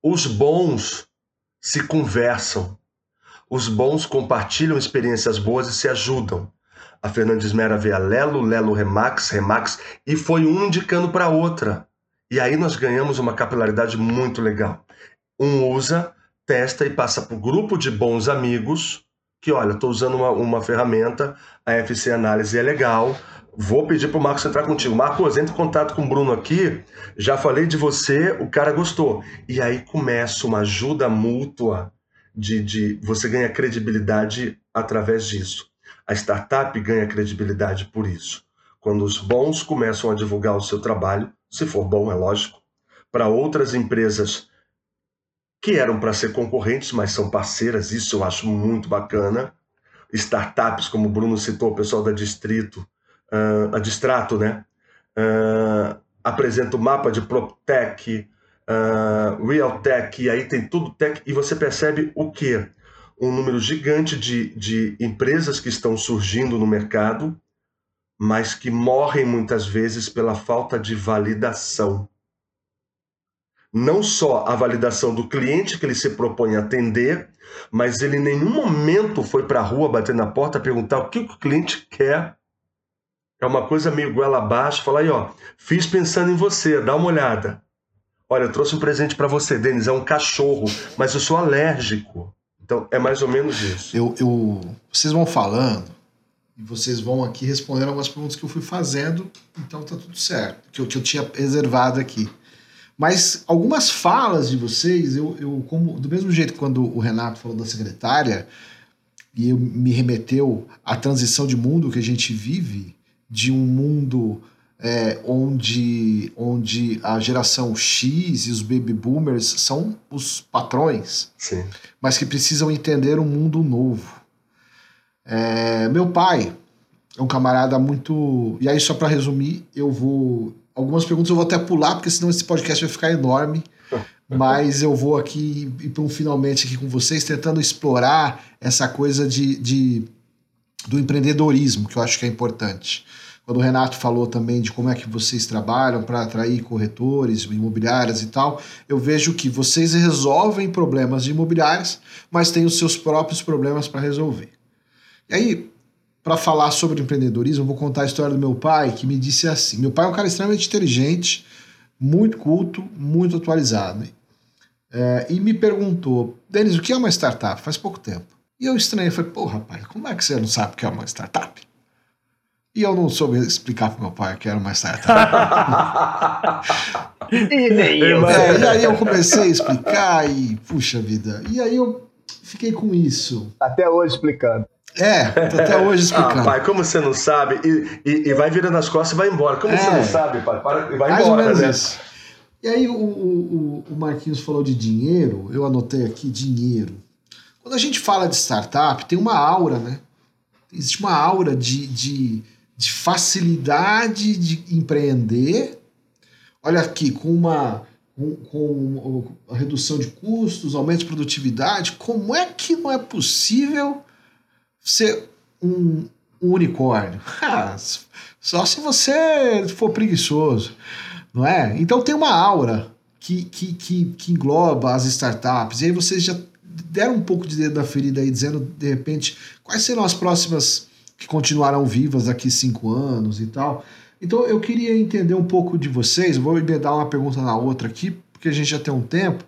Os bons se conversam. Os bons compartilham experiências boas e se ajudam. A Fernandes Mera vê a Lelo, Lelo Remax, Remax, e foi um indicando para outra. E aí nós ganhamos uma capilaridade muito legal. Um usa, testa e passa para o grupo de bons amigos que, olha, estou usando uma, uma ferramenta, a FC Análise é legal, vou pedir para o Marcos entrar contigo. Marcos, entre em contato com o Bruno aqui, já falei de você, o cara gostou. E aí começa uma ajuda mútua de, de você ganhar credibilidade através disso. A startup ganha credibilidade por isso. Quando os bons começam a divulgar o seu trabalho, se for bom, é lógico, para outras empresas que eram para ser concorrentes, mas são parceiras, isso eu acho muito bacana. Startups, como o Bruno citou, o pessoal da Distrito, uh, a Distrato, né? Uh, apresenta o mapa de PropTech, uh, Realtech, e aí tem tudo tech, e você percebe o quê? Um número gigante de, de empresas que estão surgindo no mercado, mas que morrem muitas vezes pela falta de validação não só a validação do cliente que ele se propõe a atender, mas ele em nenhum momento foi para a rua bater na porta perguntar o que o cliente quer. É uma coisa meio goela abaixo, falar aí, ó, fiz pensando em você, dá uma olhada. Olha, eu trouxe um presente para você, Denis, é um cachorro, mas eu sou alérgico. Então, é mais ou menos isso. Eu, eu, vocês vão falando e vocês vão aqui respondendo algumas perguntas que eu fui fazendo, então tá tudo certo, que eu, que eu tinha reservado aqui. Mas algumas falas de vocês, eu, eu como do mesmo jeito que quando o Renato falou da secretária, e me remeteu à transição de mundo que a gente vive, de um mundo é, onde, onde a geração X e os baby boomers são os patrões, Sim. mas que precisam entender um mundo novo. É, meu pai é um camarada muito. E aí, só para resumir, eu vou Algumas perguntas eu vou até pular, porque senão esse podcast vai ficar enorme. Mas eu vou aqui ir para um finalmente aqui com vocês, tentando explorar essa coisa de, de, do empreendedorismo, que eu acho que é importante. Quando o Renato falou também de como é que vocês trabalham para atrair corretores, imobiliárias e tal, eu vejo que vocês resolvem problemas de imobiliárias, mas têm os seus próprios problemas para resolver. E aí, para falar sobre empreendedorismo, vou contar a história do meu pai, que me disse assim: meu pai é um cara extremamente inteligente, muito culto, muito atualizado. É, e me perguntou, Denis, o que é uma startup? Faz pouco tempo. E eu estranhei, falei, pô, rapaz, como é que você não sabe o que é uma startup? E eu não soube explicar para meu pai que era uma startup. e nem eu. É, e aí eu comecei a explicar e, puxa vida, e aí eu fiquei com isso. Até hoje explicando. É, até hoje explicando. Ah, pai, como você não sabe? E, e, e vai virando as costas e vai embora. Como é, você não sabe, pai? Para, e vai mais embora, né? Isso. E aí o, o, o Marquinhos falou de dinheiro, eu anotei aqui dinheiro. Quando a gente fala de startup, tem uma aura, né? Existe uma aura de, de, de facilidade de empreender. Olha aqui, com uma com, com a redução de custos, aumento de produtividade, como é que não é possível ser um, um unicórnio? Ah, só se você for preguiçoso, não é? Então tem uma aura que, que, que, que engloba as startups. E aí vocês já deram um pouco de dedo na ferida aí, dizendo, de repente, quais serão as próximas que continuarão vivas daqui cinco anos e tal. Então eu queria entender um pouco de vocês, vou emendar uma pergunta na outra aqui, porque a gente já tem um tempo.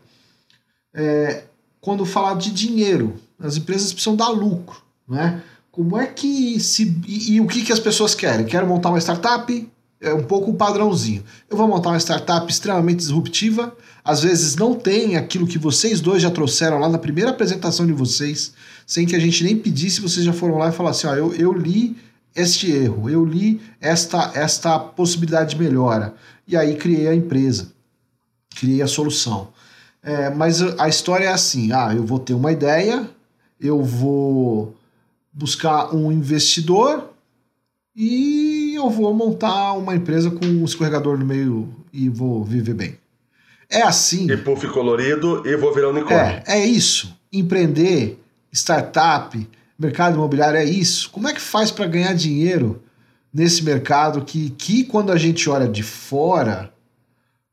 É, quando falar de dinheiro, as empresas precisam dar lucro. Né? Como é que se. E, e, o que, que as pessoas querem? Quero montar uma startup? É um pouco o padrãozinho. Eu vou montar uma startup extremamente disruptiva. Às vezes não tem aquilo que vocês dois já trouxeram lá na primeira apresentação de vocês, sem que a gente nem pedisse, vocês já foram lá e falaram assim: ó, eu, eu li este erro, eu li esta, esta possibilidade de melhora. E aí criei a empresa, criei a solução. É, mas a história é assim: ah, eu vou ter uma ideia, eu vou buscar um investidor e eu vou montar uma empresa com um escorregador no meio e vou viver bem. É assim. E puff colorido e vou virar unicórnio. É, é isso. Empreender, startup, mercado imobiliário é isso. Como é que faz para ganhar dinheiro nesse mercado que, que, quando a gente olha de fora,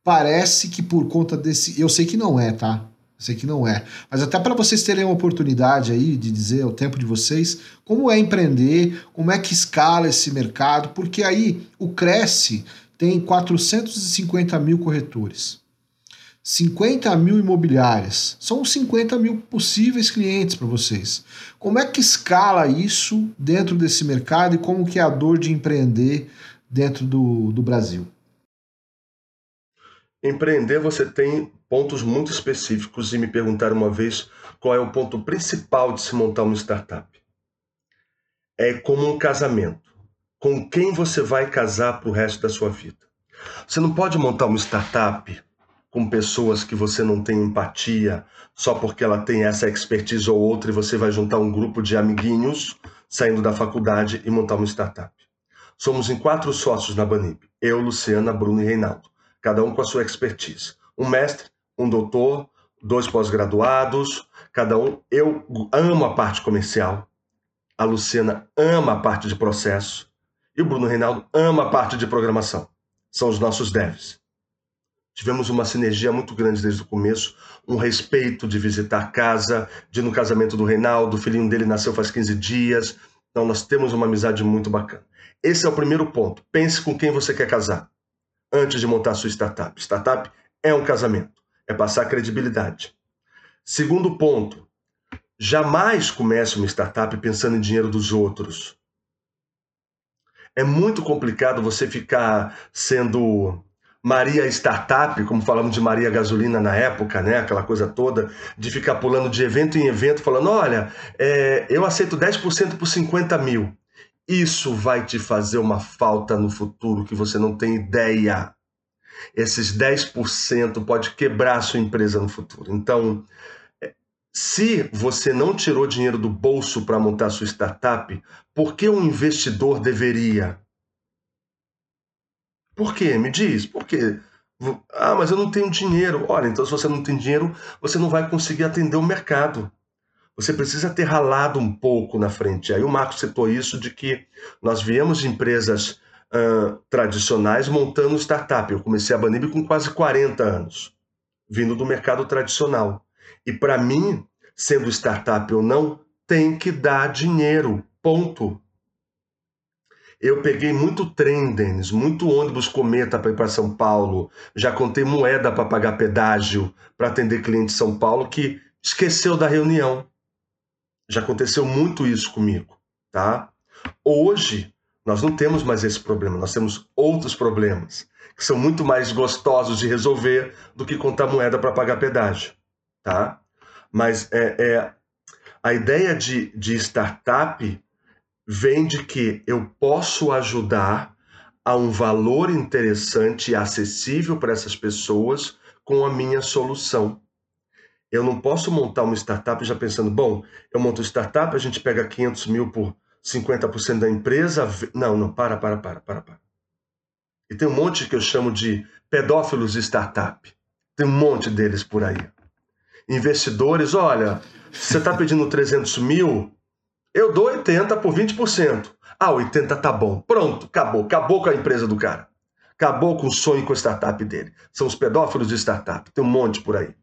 parece que por conta desse. Eu sei que não é, tá? sei que não é. Mas até para vocês terem uma oportunidade aí de dizer o tempo de vocês, como é empreender, como é que escala esse mercado, porque aí o Cresce tem 450 mil corretores. 50 mil imobiliárias. São 50 mil possíveis clientes para vocês. Como é que escala isso dentro desse mercado e como que é a dor de empreender dentro do, do Brasil? Empreender você tem pontos muito específicos e me perguntaram uma vez qual é o ponto principal de se montar uma startup. é como um casamento. Com quem você vai casar para o resto da sua vida? Você não pode montar uma startup com pessoas que você não tem empatia só porque ela tem essa expertise ou outra e você vai juntar um grupo de amiguinhos saindo da faculdade e montar uma startup. Somos em quatro sócios na Banib. Eu, Luciana, Bruno e Reinaldo. Cada um com a sua expertise. Um mestre, um doutor, dois pós-graduados, cada um. Eu amo a parte comercial. A Luciana ama a parte de processo. E o Bruno Reinaldo ama a parte de programação. São os nossos devs. Tivemos uma sinergia muito grande desde o começo, um respeito de visitar a casa, de ir no casamento do Reinaldo, o filhinho dele nasceu faz 15 dias. Então nós temos uma amizade muito bacana. Esse é o primeiro ponto. Pense com quem você quer casar antes de montar sua startup. Startup é um casamento, é passar credibilidade. Segundo ponto, jamais comece uma startup pensando em dinheiro dos outros. É muito complicado você ficar sendo Maria Startup, como falamos de Maria Gasolina na época, né? Aquela coisa toda, de ficar pulando de evento em evento, falando: olha, é, eu aceito 10% por 50 mil. Isso vai te fazer uma falta no futuro que você não tem ideia. Esses 10% pode quebrar a sua empresa no futuro. Então, é, se você não tirou dinheiro do bolso para montar sua startup, por que um investidor deveria? Por quê? Me diz, por quê? Ah, mas eu não tenho dinheiro. Olha, então se você não tem dinheiro, você não vai conseguir atender o mercado. Você precisa ter ralado um pouco na frente. Aí o Marco citou isso de que nós viemos de empresas uh, tradicionais montando startup. Eu comecei a Banib com quase 40 anos, vindo do mercado tradicional. E para mim, sendo startup ou não, tem que dar dinheiro. Ponto. Eu peguei muito trem, Denis, muito ônibus cometa para ir para São Paulo. Já contei moeda para pagar pedágio para atender cliente de São Paulo que esqueceu da reunião. Já aconteceu muito isso comigo, tá? Hoje nós não temos mais esse problema, nós temos outros problemas que são muito mais gostosos de resolver do que contar moeda para pagar pedágio, tá? Mas é, é a ideia de, de startup vem de que eu posso ajudar a um valor interessante e acessível para essas pessoas com a minha solução. Eu não posso montar uma startup já pensando, bom, eu monto startup, a gente pega 500 mil por 50% da empresa. Não, não, para, para, para, para, para. E tem um monte que eu chamo de pedófilos de startup. Tem um monte deles por aí. Investidores, olha, você está pedindo 300 mil, eu dou 80 por 20%. Ah, 80 tá bom. Pronto, acabou. Acabou com a empresa do cara. Acabou com o sonho com a startup dele. São os pedófilos de startup. Tem um monte por aí.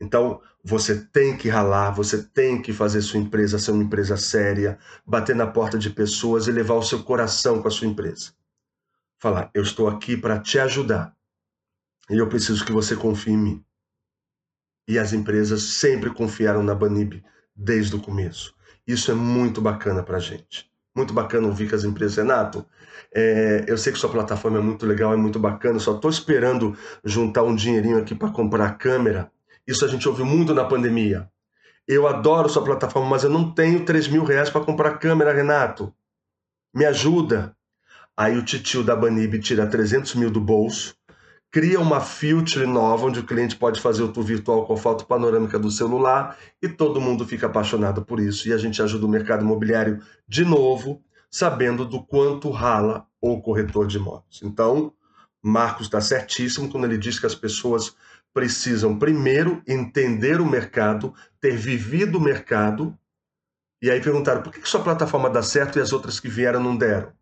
Então, você tem que ralar, você tem que fazer sua empresa ser uma empresa séria, bater na porta de pessoas e levar o seu coração com a sua empresa. Falar, eu estou aqui para te ajudar. E eu preciso que você confie em mim. E as empresas sempre confiaram na Banib desde o começo. Isso é muito bacana para a gente. Muito bacana ouvir que as empresas, Renato, é, eu sei que sua plataforma é muito legal, é muito bacana, só estou esperando juntar um dinheirinho aqui para comprar a câmera. Isso a gente ouviu muito na pandemia. Eu adoro sua plataforma, mas eu não tenho 3 mil reais para comprar câmera, Renato. Me ajuda. Aí o titio da Banib tira 300 mil do bolso, cria uma filtre nova onde o cliente pode fazer o tour virtual com foto panorâmica do celular e todo mundo fica apaixonado por isso. E a gente ajuda o mercado imobiliário de novo, sabendo do quanto rala o corretor de imóveis. Então, Marcos está certíssimo quando ele diz que as pessoas precisam primeiro entender o mercado, ter vivido o mercado, e aí perguntaram por que sua plataforma dá certo e as outras que vieram não deram?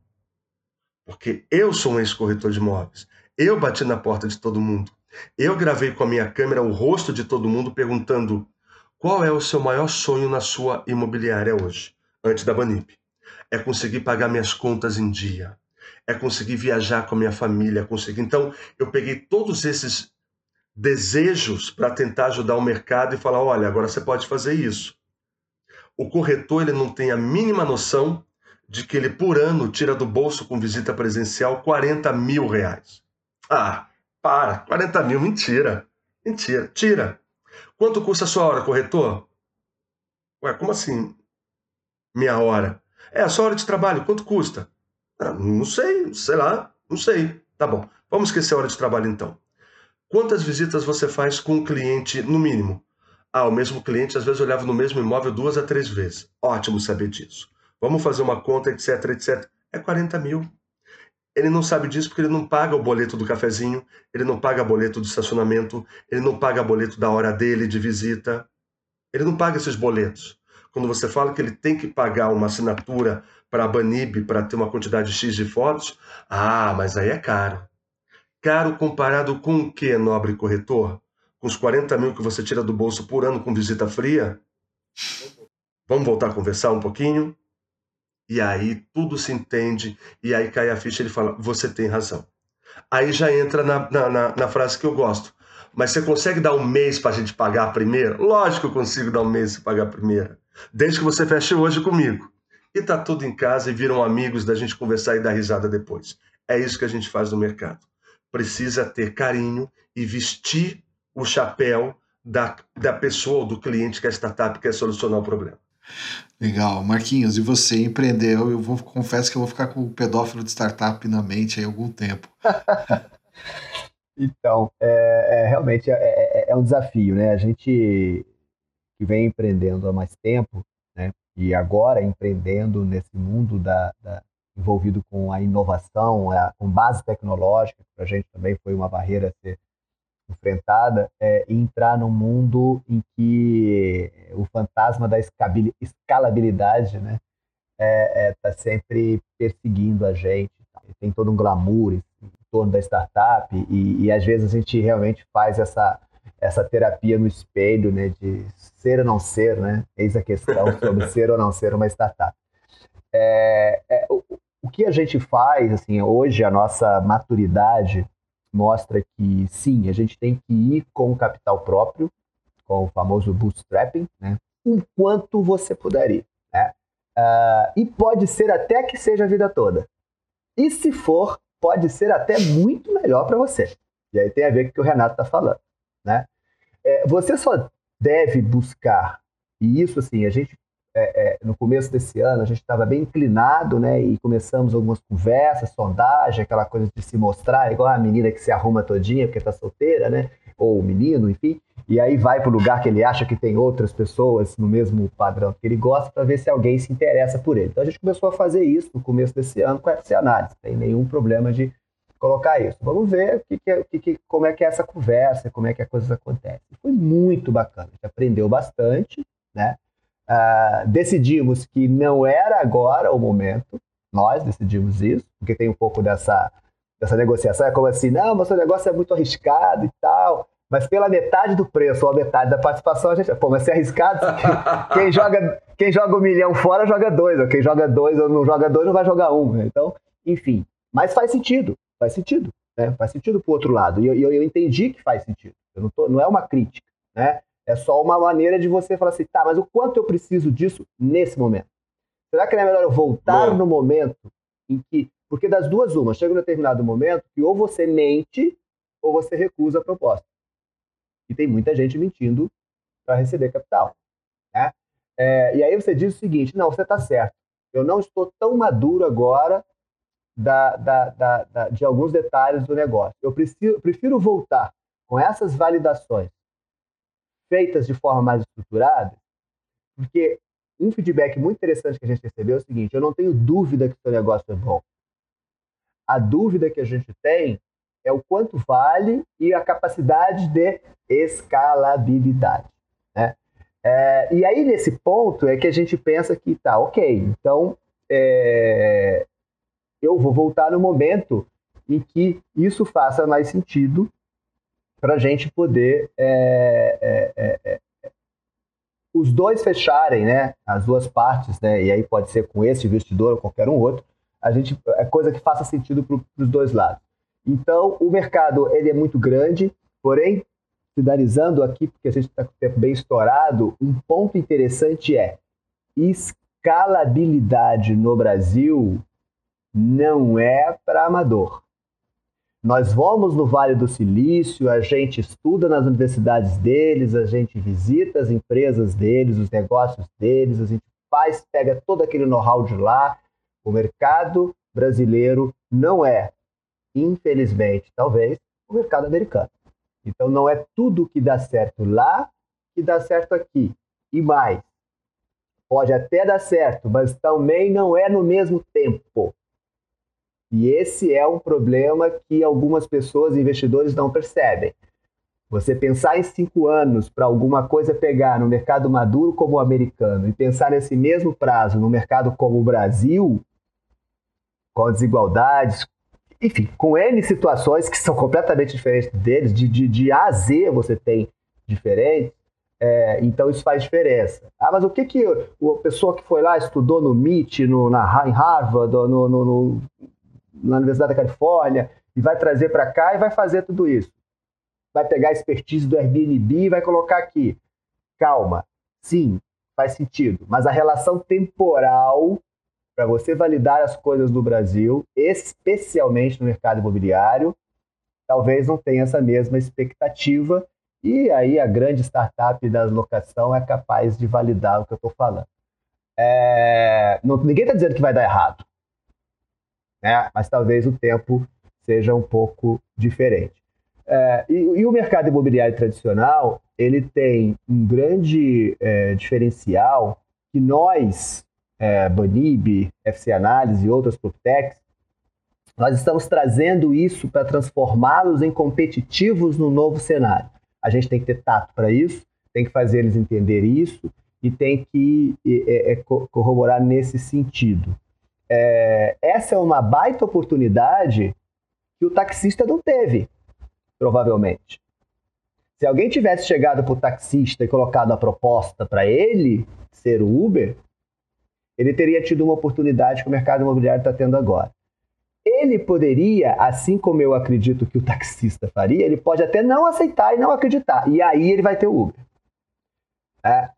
Porque eu sou um ex-corretor de imóveis. Eu bati na porta de todo mundo. Eu gravei com a minha câmera o rosto de todo mundo perguntando qual é o seu maior sonho na sua imobiliária hoje, antes da Banip. É conseguir pagar minhas contas em dia. É conseguir viajar com a minha família, conseguir. Então, eu peguei todos esses desejos para tentar ajudar o mercado e falar: olha, agora você pode fazer isso. O corretor ele não tem a mínima noção de que ele por ano tira do bolso com visita presencial 40 mil reais. Ah, para, 40 mil, mentira. Mentira, tira. Quanto custa a sua hora, corretor? Ué, como assim? Minha hora. É, a sua hora de trabalho, quanto custa? Ah, não sei, sei lá, não sei. Tá bom, vamos esquecer a hora de trabalho então. Quantas visitas você faz com um cliente no mínimo? Ah, o mesmo cliente às vezes olhava no mesmo imóvel duas a três vezes. Ótimo saber disso. Vamos fazer uma conta, etc, etc. É 40 mil. Ele não sabe disso porque ele não paga o boleto do cafezinho, ele não paga o boleto do estacionamento, ele não paga o boleto da hora dele de visita. Ele não paga esses boletos. Quando você fala que ele tem que pagar uma assinatura para a Banib para ter uma quantidade X de fotos, ah, mas aí é caro. Caro comparado com o que, nobre corretor? com os 40 mil que você tira do bolso por ano com visita fria? Vamos voltar a conversar um pouquinho? E aí tudo se entende, e aí cai a ficha ele fala: Você tem razão. Aí já entra na, na, na, na frase que eu gosto. Mas você consegue dar um mês para a gente pagar a primeira? Lógico que eu consigo dar um mês para pagar a primeira. Desde que você feche hoje comigo. E tá tudo em casa e viram amigos da gente conversar e dar risada depois. É isso que a gente faz no mercado. Precisa ter carinho e vestir o chapéu da, da pessoa ou do cliente que a startup quer solucionar o problema. Legal. Marquinhos, e você empreendeu? Eu vou, confesso que eu vou ficar com o pedófilo de startup na mente aí algum tempo. então, é, é realmente é, é, é, um desafio, né? A gente que vem empreendendo há mais tempo, né? E agora empreendendo nesse mundo da, da envolvido com a inovação, a, com base tecnológica, para a gente também foi uma barreira ser enfrentada é entrar num mundo em que o fantasma da escalabilidade né, é, é, tá sempre perseguindo a gente. Tem todo um glamour em torno da startup e, e às vezes a gente realmente faz essa, essa terapia no espelho né, de ser ou não ser, né? eis a questão sobre ser ou não ser uma startup. É, é, o, o que a gente faz, assim, hoje a nossa maturidade mostra que sim, a gente tem que ir com capital próprio, com o famoso bootstrapping, né? o quanto você puder ir. Né? Uh, e pode ser até que seja a vida toda. E se for, pode ser até muito melhor para você. E aí tem a ver com o que o Renato está falando. Né? É, você só deve buscar, e isso assim, a gente é, é, no começo desse ano, a gente estava bem inclinado, né? E começamos algumas conversas, sondagem, aquela coisa de se mostrar, igual a menina que se arruma todinha porque está solteira, né? Ou o menino, enfim. E aí vai para o lugar que ele acha que tem outras pessoas no mesmo padrão que ele gosta para ver se alguém se interessa por ele. Então a gente começou a fazer isso no começo desse ano com essa análise. Não tem nenhum problema de colocar isso. Vamos ver o que, que, que, como é que é essa conversa, como é que a coisa acontece. Foi muito bacana. A gente aprendeu bastante, né? Uh, decidimos que não era agora o momento, nós decidimos isso, porque tem um pouco dessa, dessa negociação, é como assim, não, mas o negócio é muito arriscado e tal, mas pela metade do preço ou a metade da participação, a gente, pô, mas se é arriscado, quem joga, quem joga um milhão fora joga dois, ou quem joga dois ou não joga dois não vai jogar um, né? então, enfim, mas faz sentido, faz sentido, né? faz sentido pro outro lado, e eu, eu, eu entendi que faz sentido, eu não, tô, não é uma crítica, né? É só uma maneira de você falar assim, tá, mas o quanto eu preciso disso nesse momento? Será que não é melhor eu voltar no momento em que. Porque das duas, uma, chega um determinado momento que ou você mente ou você recusa a proposta. E tem muita gente mentindo para receber capital. Né? É, e aí você diz o seguinte: não, você está certo. Eu não estou tão maduro agora da, da, da, de alguns detalhes do negócio. Eu prefiro voltar com essas validações feitas de forma mais estruturada, porque um feedback muito interessante que a gente recebeu é o seguinte: eu não tenho dúvida que o seu negócio é bom. A dúvida que a gente tem é o quanto vale e a capacidade de escalabilidade. Né? É, e aí, nesse ponto, é que a gente pensa que tá, ok, então é, eu vou voltar no momento em que isso faça mais sentido para a gente poder é é, é, é, os dois fecharem, né, as duas partes, né, e aí pode ser com esse investidor ou qualquer um outro, a gente é coisa que faça sentido para os dois lados. Então, o mercado ele é muito grande, porém, finalizando aqui, porque a gente está com o tempo bem estourado, um ponto interessante é escalabilidade no Brasil não é para amador. Nós vamos no Vale do Silício, a gente estuda nas universidades deles, a gente visita as empresas deles, os negócios deles, a gente faz, pega todo aquele know-how de lá. O mercado brasileiro não é, infelizmente, talvez, o mercado americano. Então não é tudo que dá certo lá que dá certo aqui. E mais, pode até dar certo, mas também não é no mesmo tempo. E esse é um problema que algumas pessoas, investidores, não percebem. Você pensar em cinco anos para alguma coisa pegar no mercado maduro como o americano e pensar nesse mesmo prazo no mercado como o Brasil, com desigualdades, enfim, com N situações que são completamente diferentes deles, de, de, de A a Z você tem diferente, é, então isso faz diferença. Ah, mas o que que a pessoa que foi lá, estudou no MIT, no, na, em Harvard, no, no, no, na Universidade da Califórnia, e vai trazer para cá e vai fazer tudo isso? Vai pegar a expertise do Airbnb e vai colocar aqui. Calma, sim, faz sentido, mas a relação temporal para você validar as coisas no Brasil, especialmente no mercado imobiliário, talvez não tenha essa mesma expectativa. E aí a grande startup da locação é capaz de validar o que eu estou falando. É... Não, ninguém está dizendo que vai dar errado, né? mas talvez o tempo seja um pouco diferente. É, e, e, o mercado imobiliário tradicional ele tem um grande é, diferencial que nós é, Banib, FC Análise e outras PropTechs, nós estamos trazendo isso para transformá-los em competitivos no novo cenário. A gente tem que ter tato para isso, tem que fazer eles entender isso e tem que é, é, corroborar nesse sentido. É, essa é uma baita oportunidade que o taxista não teve, provavelmente. Se alguém tivesse chegado para o taxista e colocado a proposta para ele ser o Uber, ele teria tido uma oportunidade que o mercado imobiliário está tendo agora. Ele poderia, assim como eu acredito que o taxista faria, ele pode até não aceitar e não acreditar. E aí ele vai ter o Uber. É,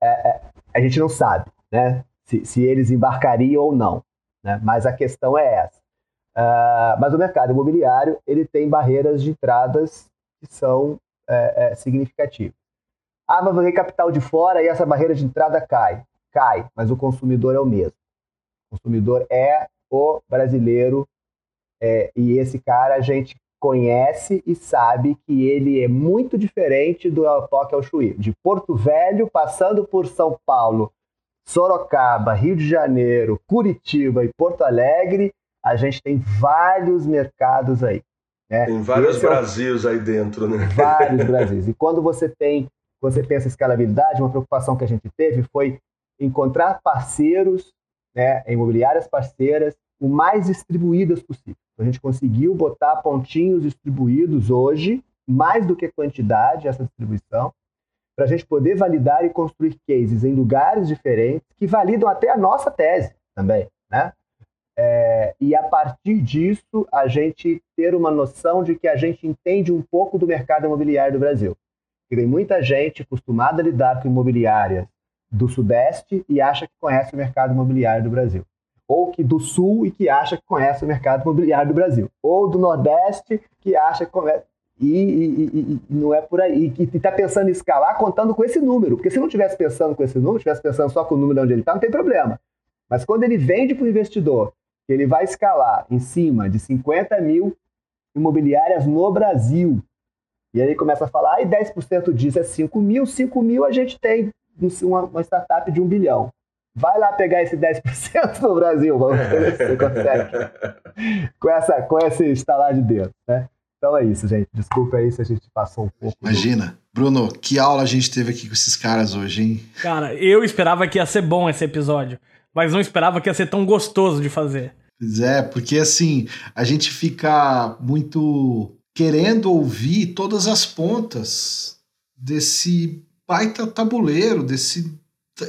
é, é, a gente não sabe né, se, se, eles embarcariam ou não. Né? Mas a questão é essa. Uh, mas o mercado imobiliário ele tem barreiras de entradas que são é, é, significativas. Ah, mas vem capital de fora e essa barreira de entrada cai cai, mas o consumidor é o mesmo. O consumidor é o brasileiro é, e esse cara a gente conhece e sabe que ele é muito diferente do Toque ao Chuí. De Porto Velho, passando por São Paulo, Sorocaba, Rio de Janeiro, Curitiba e Porto Alegre, a gente tem vários mercados aí. Né? Tem vários Esse Brasils é... aí dentro, né? Vários Brasis. E quando você tem, você pensa em escalabilidade, uma preocupação que a gente teve foi encontrar parceiros, né, imobiliárias parceiras, o mais distribuídas possível. A gente conseguiu botar pontinhos distribuídos hoje, mais do que quantidade, essa distribuição, para a gente poder validar e construir cases em lugares diferentes que validam até a nossa tese também, né? É, e a partir disso, a gente ter uma noção de que a gente entende um pouco do mercado imobiliário do Brasil. E tem muita gente acostumada a lidar com imobiliárias do Sudeste e acha que conhece o mercado imobiliário do Brasil. Ou que do Sul e que acha que conhece o mercado imobiliário do Brasil. Ou do Nordeste que acha que conhece. E, e, e, não é por aí. E está pensando em escalar contando com esse número. Porque se não estivesse pensando com esse número, estivesse pensando só com o número onde ele está, não tem problema. Mas quando ele vende para o investidor, que ele vai escalar em cima de 50 mil imobiliárias no Brasil, e aí ele começa a falar, ah, e 10% disso é 5 mil, 5 mil a gente tem uma, uma startup de um bilhão. Vai lá pegar esse 10% no Brasil, vamos ver se você consegue. com, essa, com esse instalar de dedo, né? Então é isso, gente. Desculpa aí se a gente passou um pouco. Imagina. Do... Bruno, que aula a gente teve aqui com esses caras hoje, hein? Cara, eu esperava que ia ser bom esse episódio, mas não esperava que ia ser tão gostoso de fazer. Pois é, porque assim, a gente fica muito querendo ouvir todas as pontas desse baita tabuleiro, desse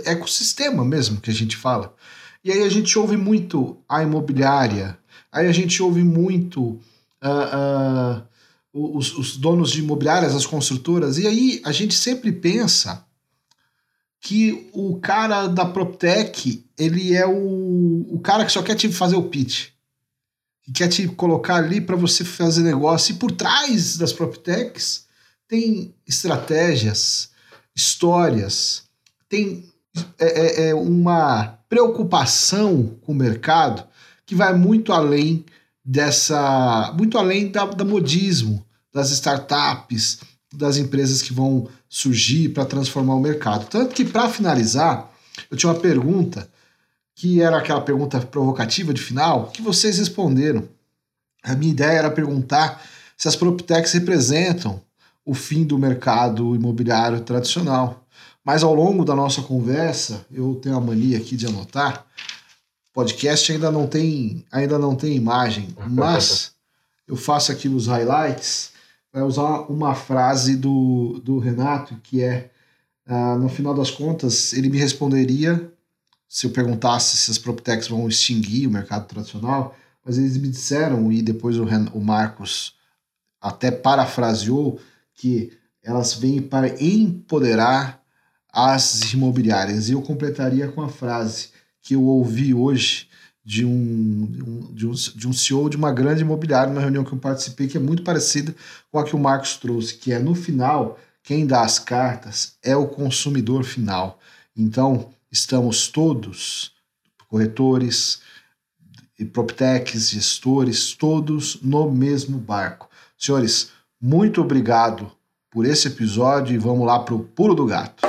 ecossistema mesmo que a gente fala. E aí a gente ouve muito a imobiliária, aí a gente ouve muito uh, uh, os, os, donos de imobiliárias, as construtoras, e aí a gente sempre pensa que o cara da PropTech, ele é o, o cara que só quer te fazer o pitch. Que quer te colocar ali para você fazer negócio. E por trás das PropTechs tem estratégias, histórias, tem é, é, é uma preocupação com o mercado que vai muito além dessa. muito além da, da modismo, das startups, das empresas que vão surgir para transformar o mercado. Tanto que, para finalizar, eu tinha uma pergunta, que era aquela pergunta provocativa de final, que vocês responderam. A minha ideia era perguntar se as PropTechs representam o fim do mercado imobiliário tradicional. Mas ao longo da nossa conversa, eu tenho a mania aqui de anotar. Podcast ainda não tem, ainda não tem imagem, mas eu faço aqui os highlights. Vai usar uma frase do, do Renato que é, uh, no final das contas, ele me responderia se eu perguntasse se as PropTechs vão extinguir o mercado tradicional, mas eles me disseram, e depois o, Ren, o Marcos até parafraseou, que elas vêm para empoderar as imobiliárias. E eu completaria com a frase que eu ouvi hoje de um, de um, de um CEO de uma grande imobiliária, numa reunião que eu participei, que é muito parecida com a que o Marcos trouxe, que é no final, quem dá as cartas é o consumidor final. Então, estamos todos, corretores, proptechs, gestores, todos no mesmo barco. Senhores, muito obrigado por esse episódio e vamos lá para o Pulo do Gato.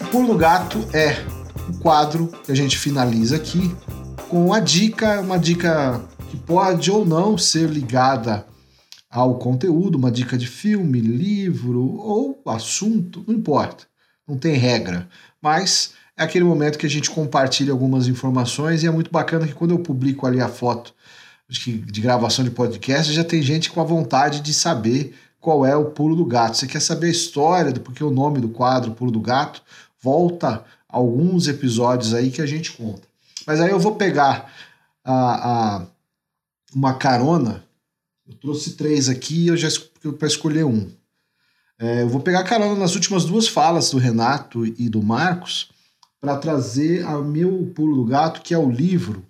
O Pulo do Gato é quadro que a gente finaliza aqui com a dica, uma dica que pode ou não ser ligada ao conteúdo, uma dica de filme, livro ou assunto, não importa, não tem regra, mas é aquele momento que a gente compartilha algumas informações e é muito bacana que quando eu publico ali a foto de gravação de podcast, já tem gente com a vontade de saber qual é o pulo do gato. Você quer saber a história do porque o nome do quadro Pulo do Gato? Volta alguns episódios aí que a gente conta. Mas aí eu vou pegar a, a uma carona. Eu trouxe três aqui eu já para escolher um. É, eu vou pegar carona nas últimas duas falas do Renato e do Marcos para trazer o meu pulo do gato, que é o livro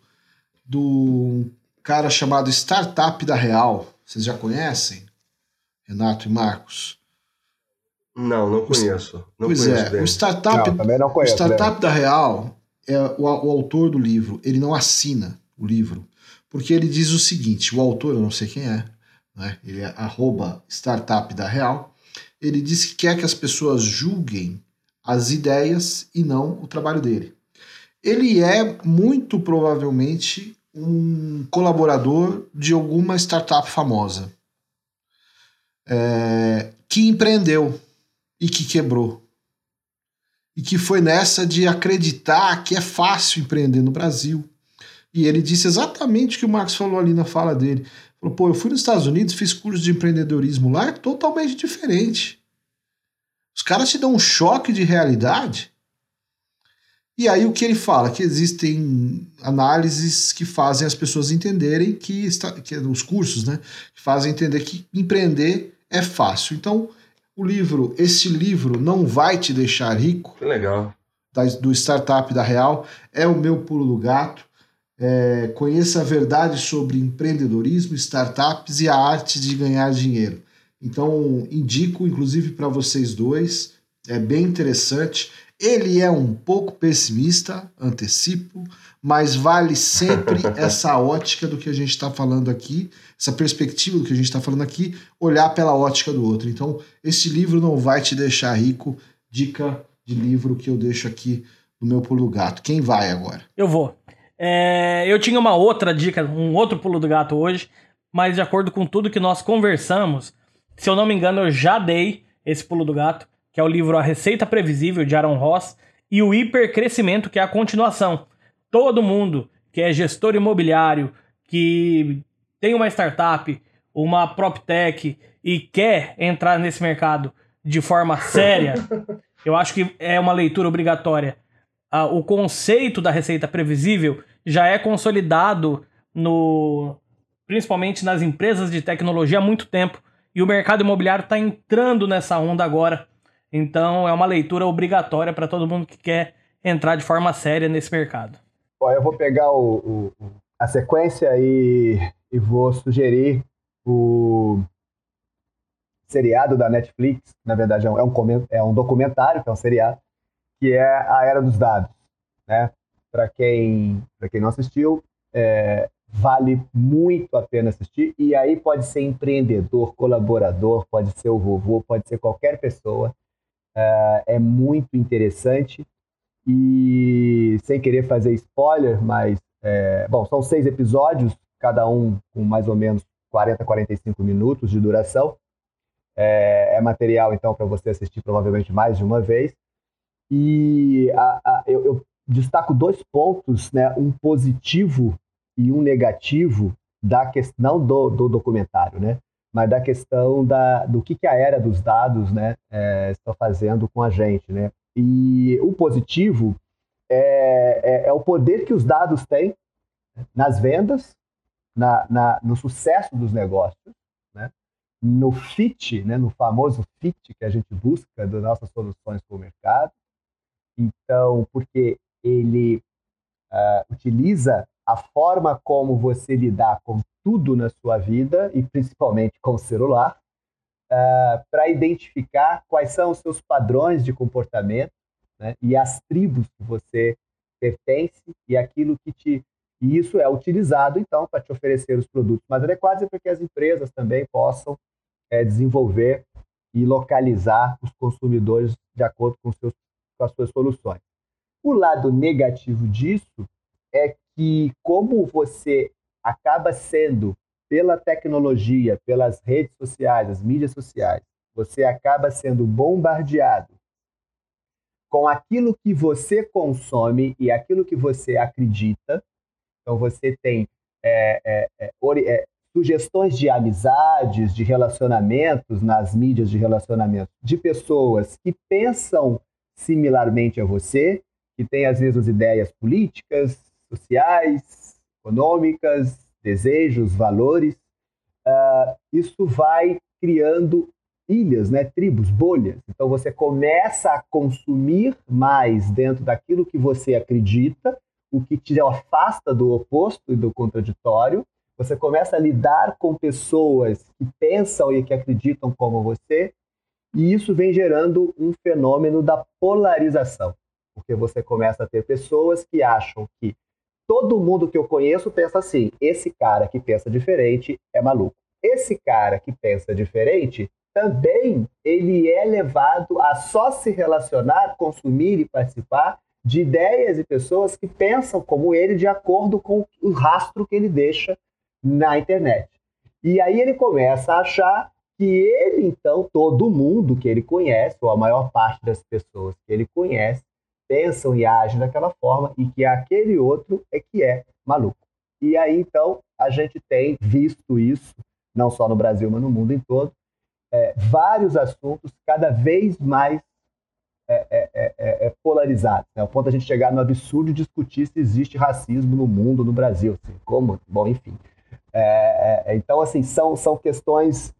do cara chamado Startup da Real. Vocês já conhecem? Renato e Marcos? Não, não conheço. Não pois conheço é, o Startup, não, não conheço, o startup né? da Real, é o, o autor do livro, ele não assina o livro, porque ele diz o seguinte, o autor, eu não sei quem é, né? ele é arroba Startup da Real, ele diz que quer que as pessoas julguem as ideias e não o trabalho dele. Ele é muito provavelmente um colaborador de alguma startup famosa é, que empreendeu e que quebrou. E que foi nessa de acreditar que é fácil empreender no Brasil. E ele disse exatamente o que o Marcos falou ali na fala dele. Falou, pô, eu fui nos Estados Unidos, fiz curso de empreendedorismo lá, é totalmente diferente. Os caras te dão um choque de realidade e aí o que ele fala? Que existem análises que fazem as pessoas entenderem que, está, que os cursos, né? Que fazem entender que empreender é fácil. Então, o livro, esse livro não vai te deixar rico. Que legal. Da, do Startup da Real, é o meu pulo do gato. É, conheça a verdade sobre empreendedorismo, startups e a arte de ganhar dinheiro. Então, indico, inclusive, para vocês dois. É bem interessante. Ele é um pouco pessimista, antecipo, mas vale sempre essa ótica do que a gente está falando aqui, essa perspectiva do que a gente está falando aqui, olhar pela ótica do outro. Então, esse livro não vai te deixar rico. Dica de livro que eu deixo aqui no meu pulo do gato. Quem vai agora? Eu vou. É, eu tinha uma outra dica, um outro pulo do gato hoje, mas de acordo com tudo que nós conversamos, se eu não me engano, eu já dei esse pulo do gato que é o livro A Receita Previsível, de Aaron Ross, e o Hipercrescimento, que é a continuação. Todo mundo que é gestor imobiliário, que tem uma startup, uma PropTech e quer entrar nesse mercado de forma séria, eu acho que é uma leitura obrigatória. Ah, o conceito da receita previsível já é consolidado no principalmente nas empresas de tecnologia há muito tempo e o mercado imobiliário está entrando nessa onda agora então é uma leitura obrigatória para todo mundo que quer entrar de forma séria nesse mercado. Bom, eu vou pegar o, o, a sequência e, e vou sugerir o seriado da Netflix. Na verdade, é um, é um documentário, que é um seriado, que é a Era dos Dados. Né? Para quem, quem não assistiu, é, vale muito a pena assistir. E aí pode ser empreendedor, colaborador, pode ser o vovô, pode ser qualquer pessoa. É, é muito interessante. E sem querer fazer spoiler, mas é, bom, são seis episódios, cada um com mais ou menos 40, 45 minutos de duração. É, é material, então, para você assistir provavelmente mais de uma vez. E a, a, eu, eu, destaco dois pontos, né? um positivo e um negativo da questão do, do documentário, né? mas da questão da, do que, que a era dos dados né, é, está fazendo com a gente. Né? E o positivo é, é, é o poder que os dados têm nas vendas, na, na, no sucesso dos negócios, né? no fit, né? no famoso fit que a gente busca das nossas soluções para o mercado. Então, porque ele uh, utiliza a forma como você lidar com tudo na sua vida, e principalmente com o celular, uh, ah, para identificar quais são os seus padrões de comportamento né, e as tribos que você pertence e aquilo que te. E isso é utilizado, então, para te oferecer os produtos mais adequados e para que as empresas também possam é, desenvolver e localizar os consumidores de acordo com, seus, com as suas soluções. O lado negativo disso é que, como você acaba sendo, pela tecnologia, pelas redes sociais, as mídias sociais, você acaba sendo bombardeado com aquilo que você consome e aquilo que você acredita. Então, você tem é, é, é, é, sugestões de amizades, de relacionamentos nas mídias de relacionamento de pessoas que pensam similarmente a você, que têm às vezes ideias políticas, sociais, econômicas, desejos, valores. Uh, isso vai criando ilhas, né, tribos, bolhas. Então você começa a consumir mais dentro daquilo que você acredita, o que te afasta do oposto e do contraditório. Você começa a lidar com pessoas que pensam e que acreditam como você, e isso vem gerando um fenômeno da polarização, porque você começa a ter pessoas que acham que todo mundo que eu conheço pensa assim: esse cara que pensa diferente é maluco. Esse cara que pensa diferente também ele é levado a só se relacionar, consumir e participar de ideias e pessoas que pensam como ele de acordo com o rastro que ele deixa na internet. E aí ele começa a achar que ele, então, todo mundo que ele conhece, ou a maior parte das pessoas que ele conhece, pensam e agem daquela forma e que aquele outro é que é maluco. E aí, então, a gente tem visto isso, não só no Brasil, mas no mundo em todo, é, vários assuntos cada vez mais é, é, é, é, é polarizados, né? ponto de a gente chegar no absurdo de discutir se existe racismo no mundo, no Brasil. Assim, como? Bom, enfim. então, assim, são, são questões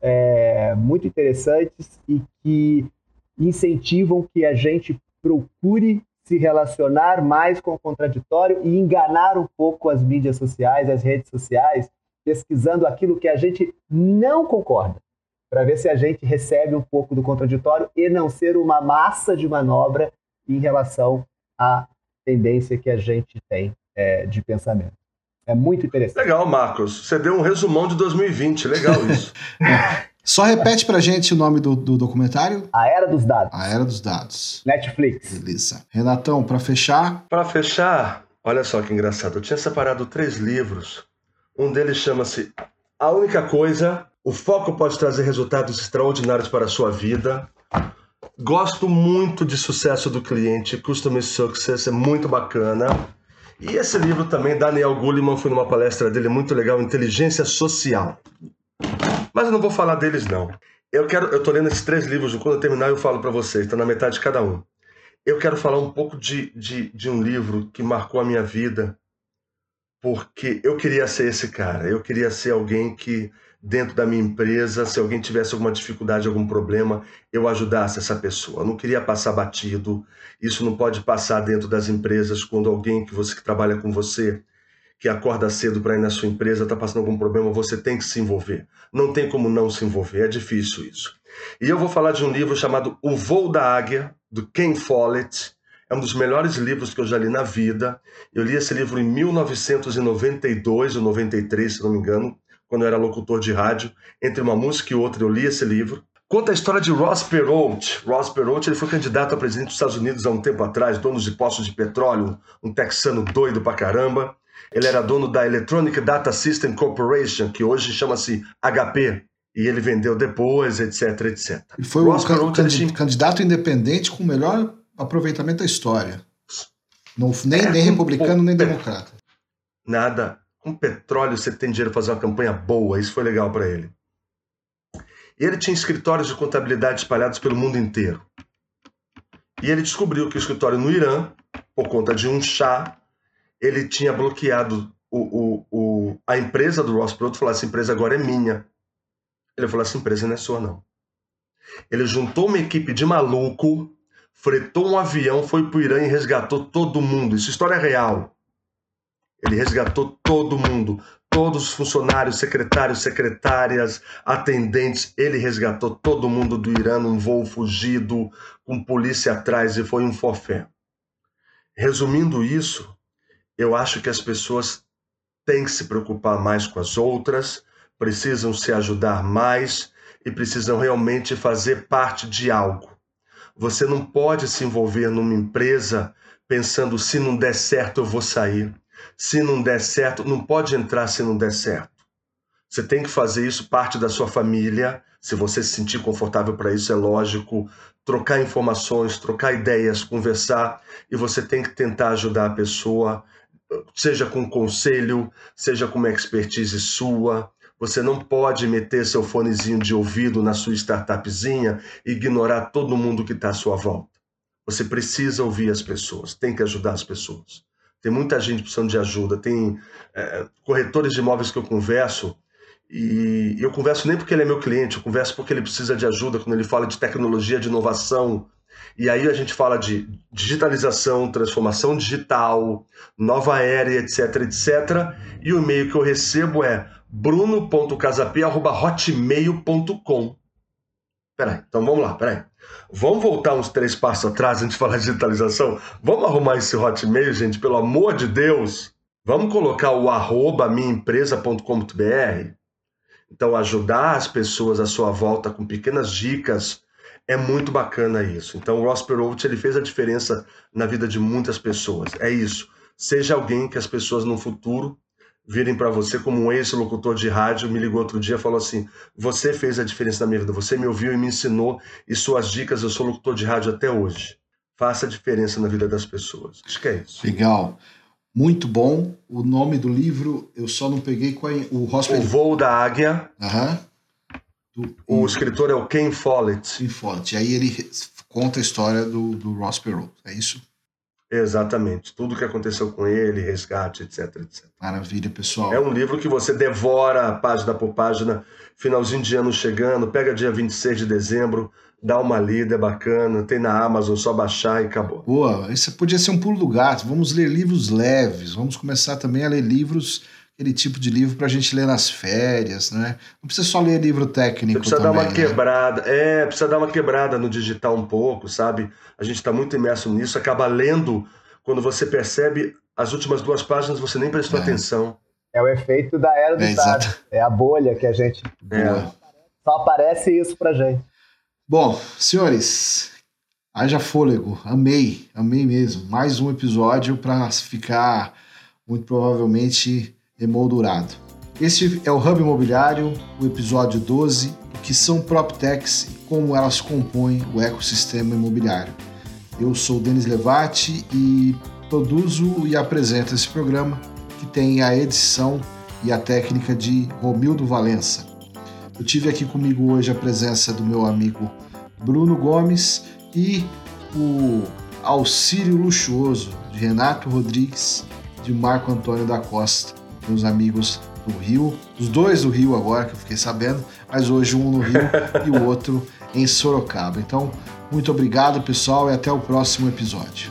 muito interessantes e que incentivam que a gente procure se relacionar mais com o contraditório e enganar um pouco as mídias sociais, as redes sociais, pesquisando aquilo que a gente não concorda para ver se a gente recebe um pouco do contraditório e não ser uma massa de manobra em relação à tendência que a gente tem é, de pensamento. É muito interessante. Legal, Marcos. Você deu um resumão de 2020. Legal isso. Só repete pra gente o nome do, do, documentário. A Era dos Dados. A Era dos Dados. Netflix. Beleza. Renatão, para fechar. Para fechar, olha só que engraçado. Eu tinha separado três livros. Um deles chama-se A Única Coisa o foco pode trazer resultados extraordinários para a sua vida. Gosto muito de sucesso do cliente, Customer Success é muito bacana. E esse livro também, Daniel Goleman, fui numa palestra dele muito legal, Inteligência Social. Mas eu não vou falar deles não. Eu quero, eu tô lendo esses três livros, quando eu terminar eu falo para vocês, está na metade de cada um. Eu quero falar um pouco de, de, de um livro que marcou a minha vida, porque eu queria ser esse cara. Eu queria ser alguém que dentro da minha empresa, se alguém tivesse alguma dificuldade, algum problema, eu ajudasse essa pessoa. Eu não queria passar batido. Isso não pode passar dentro das empresas quando alguém que você que trabalha com você, que acorda cedo para ir na sua empresa, está passando algum problema, você tem que se envolver. Não tem como não se envolver, é difícil isso. E eu vou falar de um livro chamado O Voo da Águia, do Ken Follett. É um dos melhores livros que eu já li na vida. Eu li esse livro em 1992 ou 93, se não me engano, quando eu era locutor de rádio. Entre uma música e outra, eu li esse livro. Conta a história de Ross Perot. Ross Perot ele foi candidato a presidente dos Estados Unidos há um tempo atrás, dono de postos de petróleo, um texano doido pra caramba. Ele era dono da Electronic Data System Corporation, que hoje chama-se HP, e ele vendeu depois, etc, etc. Ele foi o Perot, tinha... candidato independente com o melhor aproveitamento da história. Não, nem, é, nem republicano, nem democrata. Nada. Com petróleo você tem dinheiro para fazer uma campanha boa, isso foi legal para ele. E ele tinha escritórios de contabilidade espalhados pelo mundo inteiro. E ele descobriu que o escritório no Irã, por conta de um chá, ele tinha bloqueado o, o, o, a empresa do Ross Perot falou: essa empresa agora é minha. Ele falou: essa empresa não é sua, não. Ele juntou uma equipe de maluco, fretou um avião, foi para o Irã e resgatou todo mundo. Isso é história real. Ele resgatou todo mundo, todos os funcionários, secretários, secretárias, atendentes. Ele resgatou todo mundo do Irã num voo fugido, com polícia atrás e foi um forfé. Resumindo isso, eu acho que as pessoas têm que se preocupar mais com as outras, precisam se ajudar mais e precisam realmente fazer parte de algo. Você não pode se envolver numa empresa pensando se não der certo eu vou sair. Se não der certo, não pode entrar se não der certo. Você tem que fazer isso parte da sua família. Se você se sentir confortável para isso, é lógico. Trocar informações, trocar ideias, conversar. E você tem que tentar ajudar a pessoa seja com conselho, seja com uma expertise sua. Você não pode meter seu fonezinho de ouvido na sua startupzinha e ignorar todo mundo que está à sua volta. Você precisa ouvir as pessoas, tem que ajudar as pessoas. Tem muita gente precisando de ajuda. Tem é, corretores de imóveis que eu converso e eu converso nem porque ele é meu cliente, eu converso porque ele precisa de ajuda quando ele fala de tecnologia, de inovação, e aí a gente fala de digitalização, transformação digital, nova era, etc, etc. E o e-mail que eu recebo é bruno.casap.hotmail.com. Peraí, então vamos lá, peraí. Vamos voltar uns três passos atrás antes de falar de digitalização? Vamos arrumar esse hotmail, gente, pelo amor de Deus. Vamos colocar o arroba minhaempresa.com.br. Então, ajudar as pessoas à sua volta com pequenas dicas é muito bacana isso. Então, o Ross Perot, ele fez a diferença na vida de muitas pessoas. É isso. Seja alguém que as pessoas no futuro virem para você como um ex-locutor de rádio, me ligou outro dia e falou assim: "Você fez a diferença na minha vida, você me ouviu e me ensinou e suas dicas, eu sou locutor de rádio até hoje". Faça a diferença na vida das pessoas. Acho que é isso. Legal. Muito bom. O nome do livro, eu só não peguei com o Ross O Voo da Águia. Aham. Do, o escritor é o Ken Follett. Ken Follett. E aí ele conta a história do, do Ross Perot, é isso? Exatamente. Tudo que aconteceu com ele, resgate, etc, etc. Maravilha, pessoal. É um livro que você devora página por página, finalzinho de ano chegando, pega dia 26 de dezembro, dá uma lida, é bacana, tem na Amazon, só baixar e acabou. Boa, isso podia ser um pulo do gato. Vamos ler livros leves, vamos começar também a ler livros aquele tipo de livro para a gente ler nas férias, né? Não precisa só ler livro técnico. Você precisa também, dar uma né? quebrada, é, precisa dar uma quebrada no digital um pouco, sabe? A gente está muito imerso nisso, acaba lendo quando você percebe as últimas duas páginas você nem prestou é. atenção. É o efeito da era do é, É a bolha que a gente. É. Só aparece isso pra gente. Bom, senhores, haja fôlego. Amei, amei mesmo. Mais um episódio para ficar muito provavelmente emoldurado. Este é o Hub Imobiliário, o episódio 12, o que são PropTechs e como elas compõem o ecossistema imobiliário. Eu sou Denis Levati e produzo e apresento esse programa, que tem a edição e a técnica de Romildo Valença. Eu tive aqui comigo hoje a presença do meu amigo Bruno Gomes e o auxílio luxuoso de Renato Rodrigues, de Marco Antônio da Costa meus amigos do Rio, os dois do Rio agora, que eu fiquei sabendo, mas hoje um no Rio e o outro em Sorocaba. Então, muito obrigado, pessoal, e até o próximo episódio.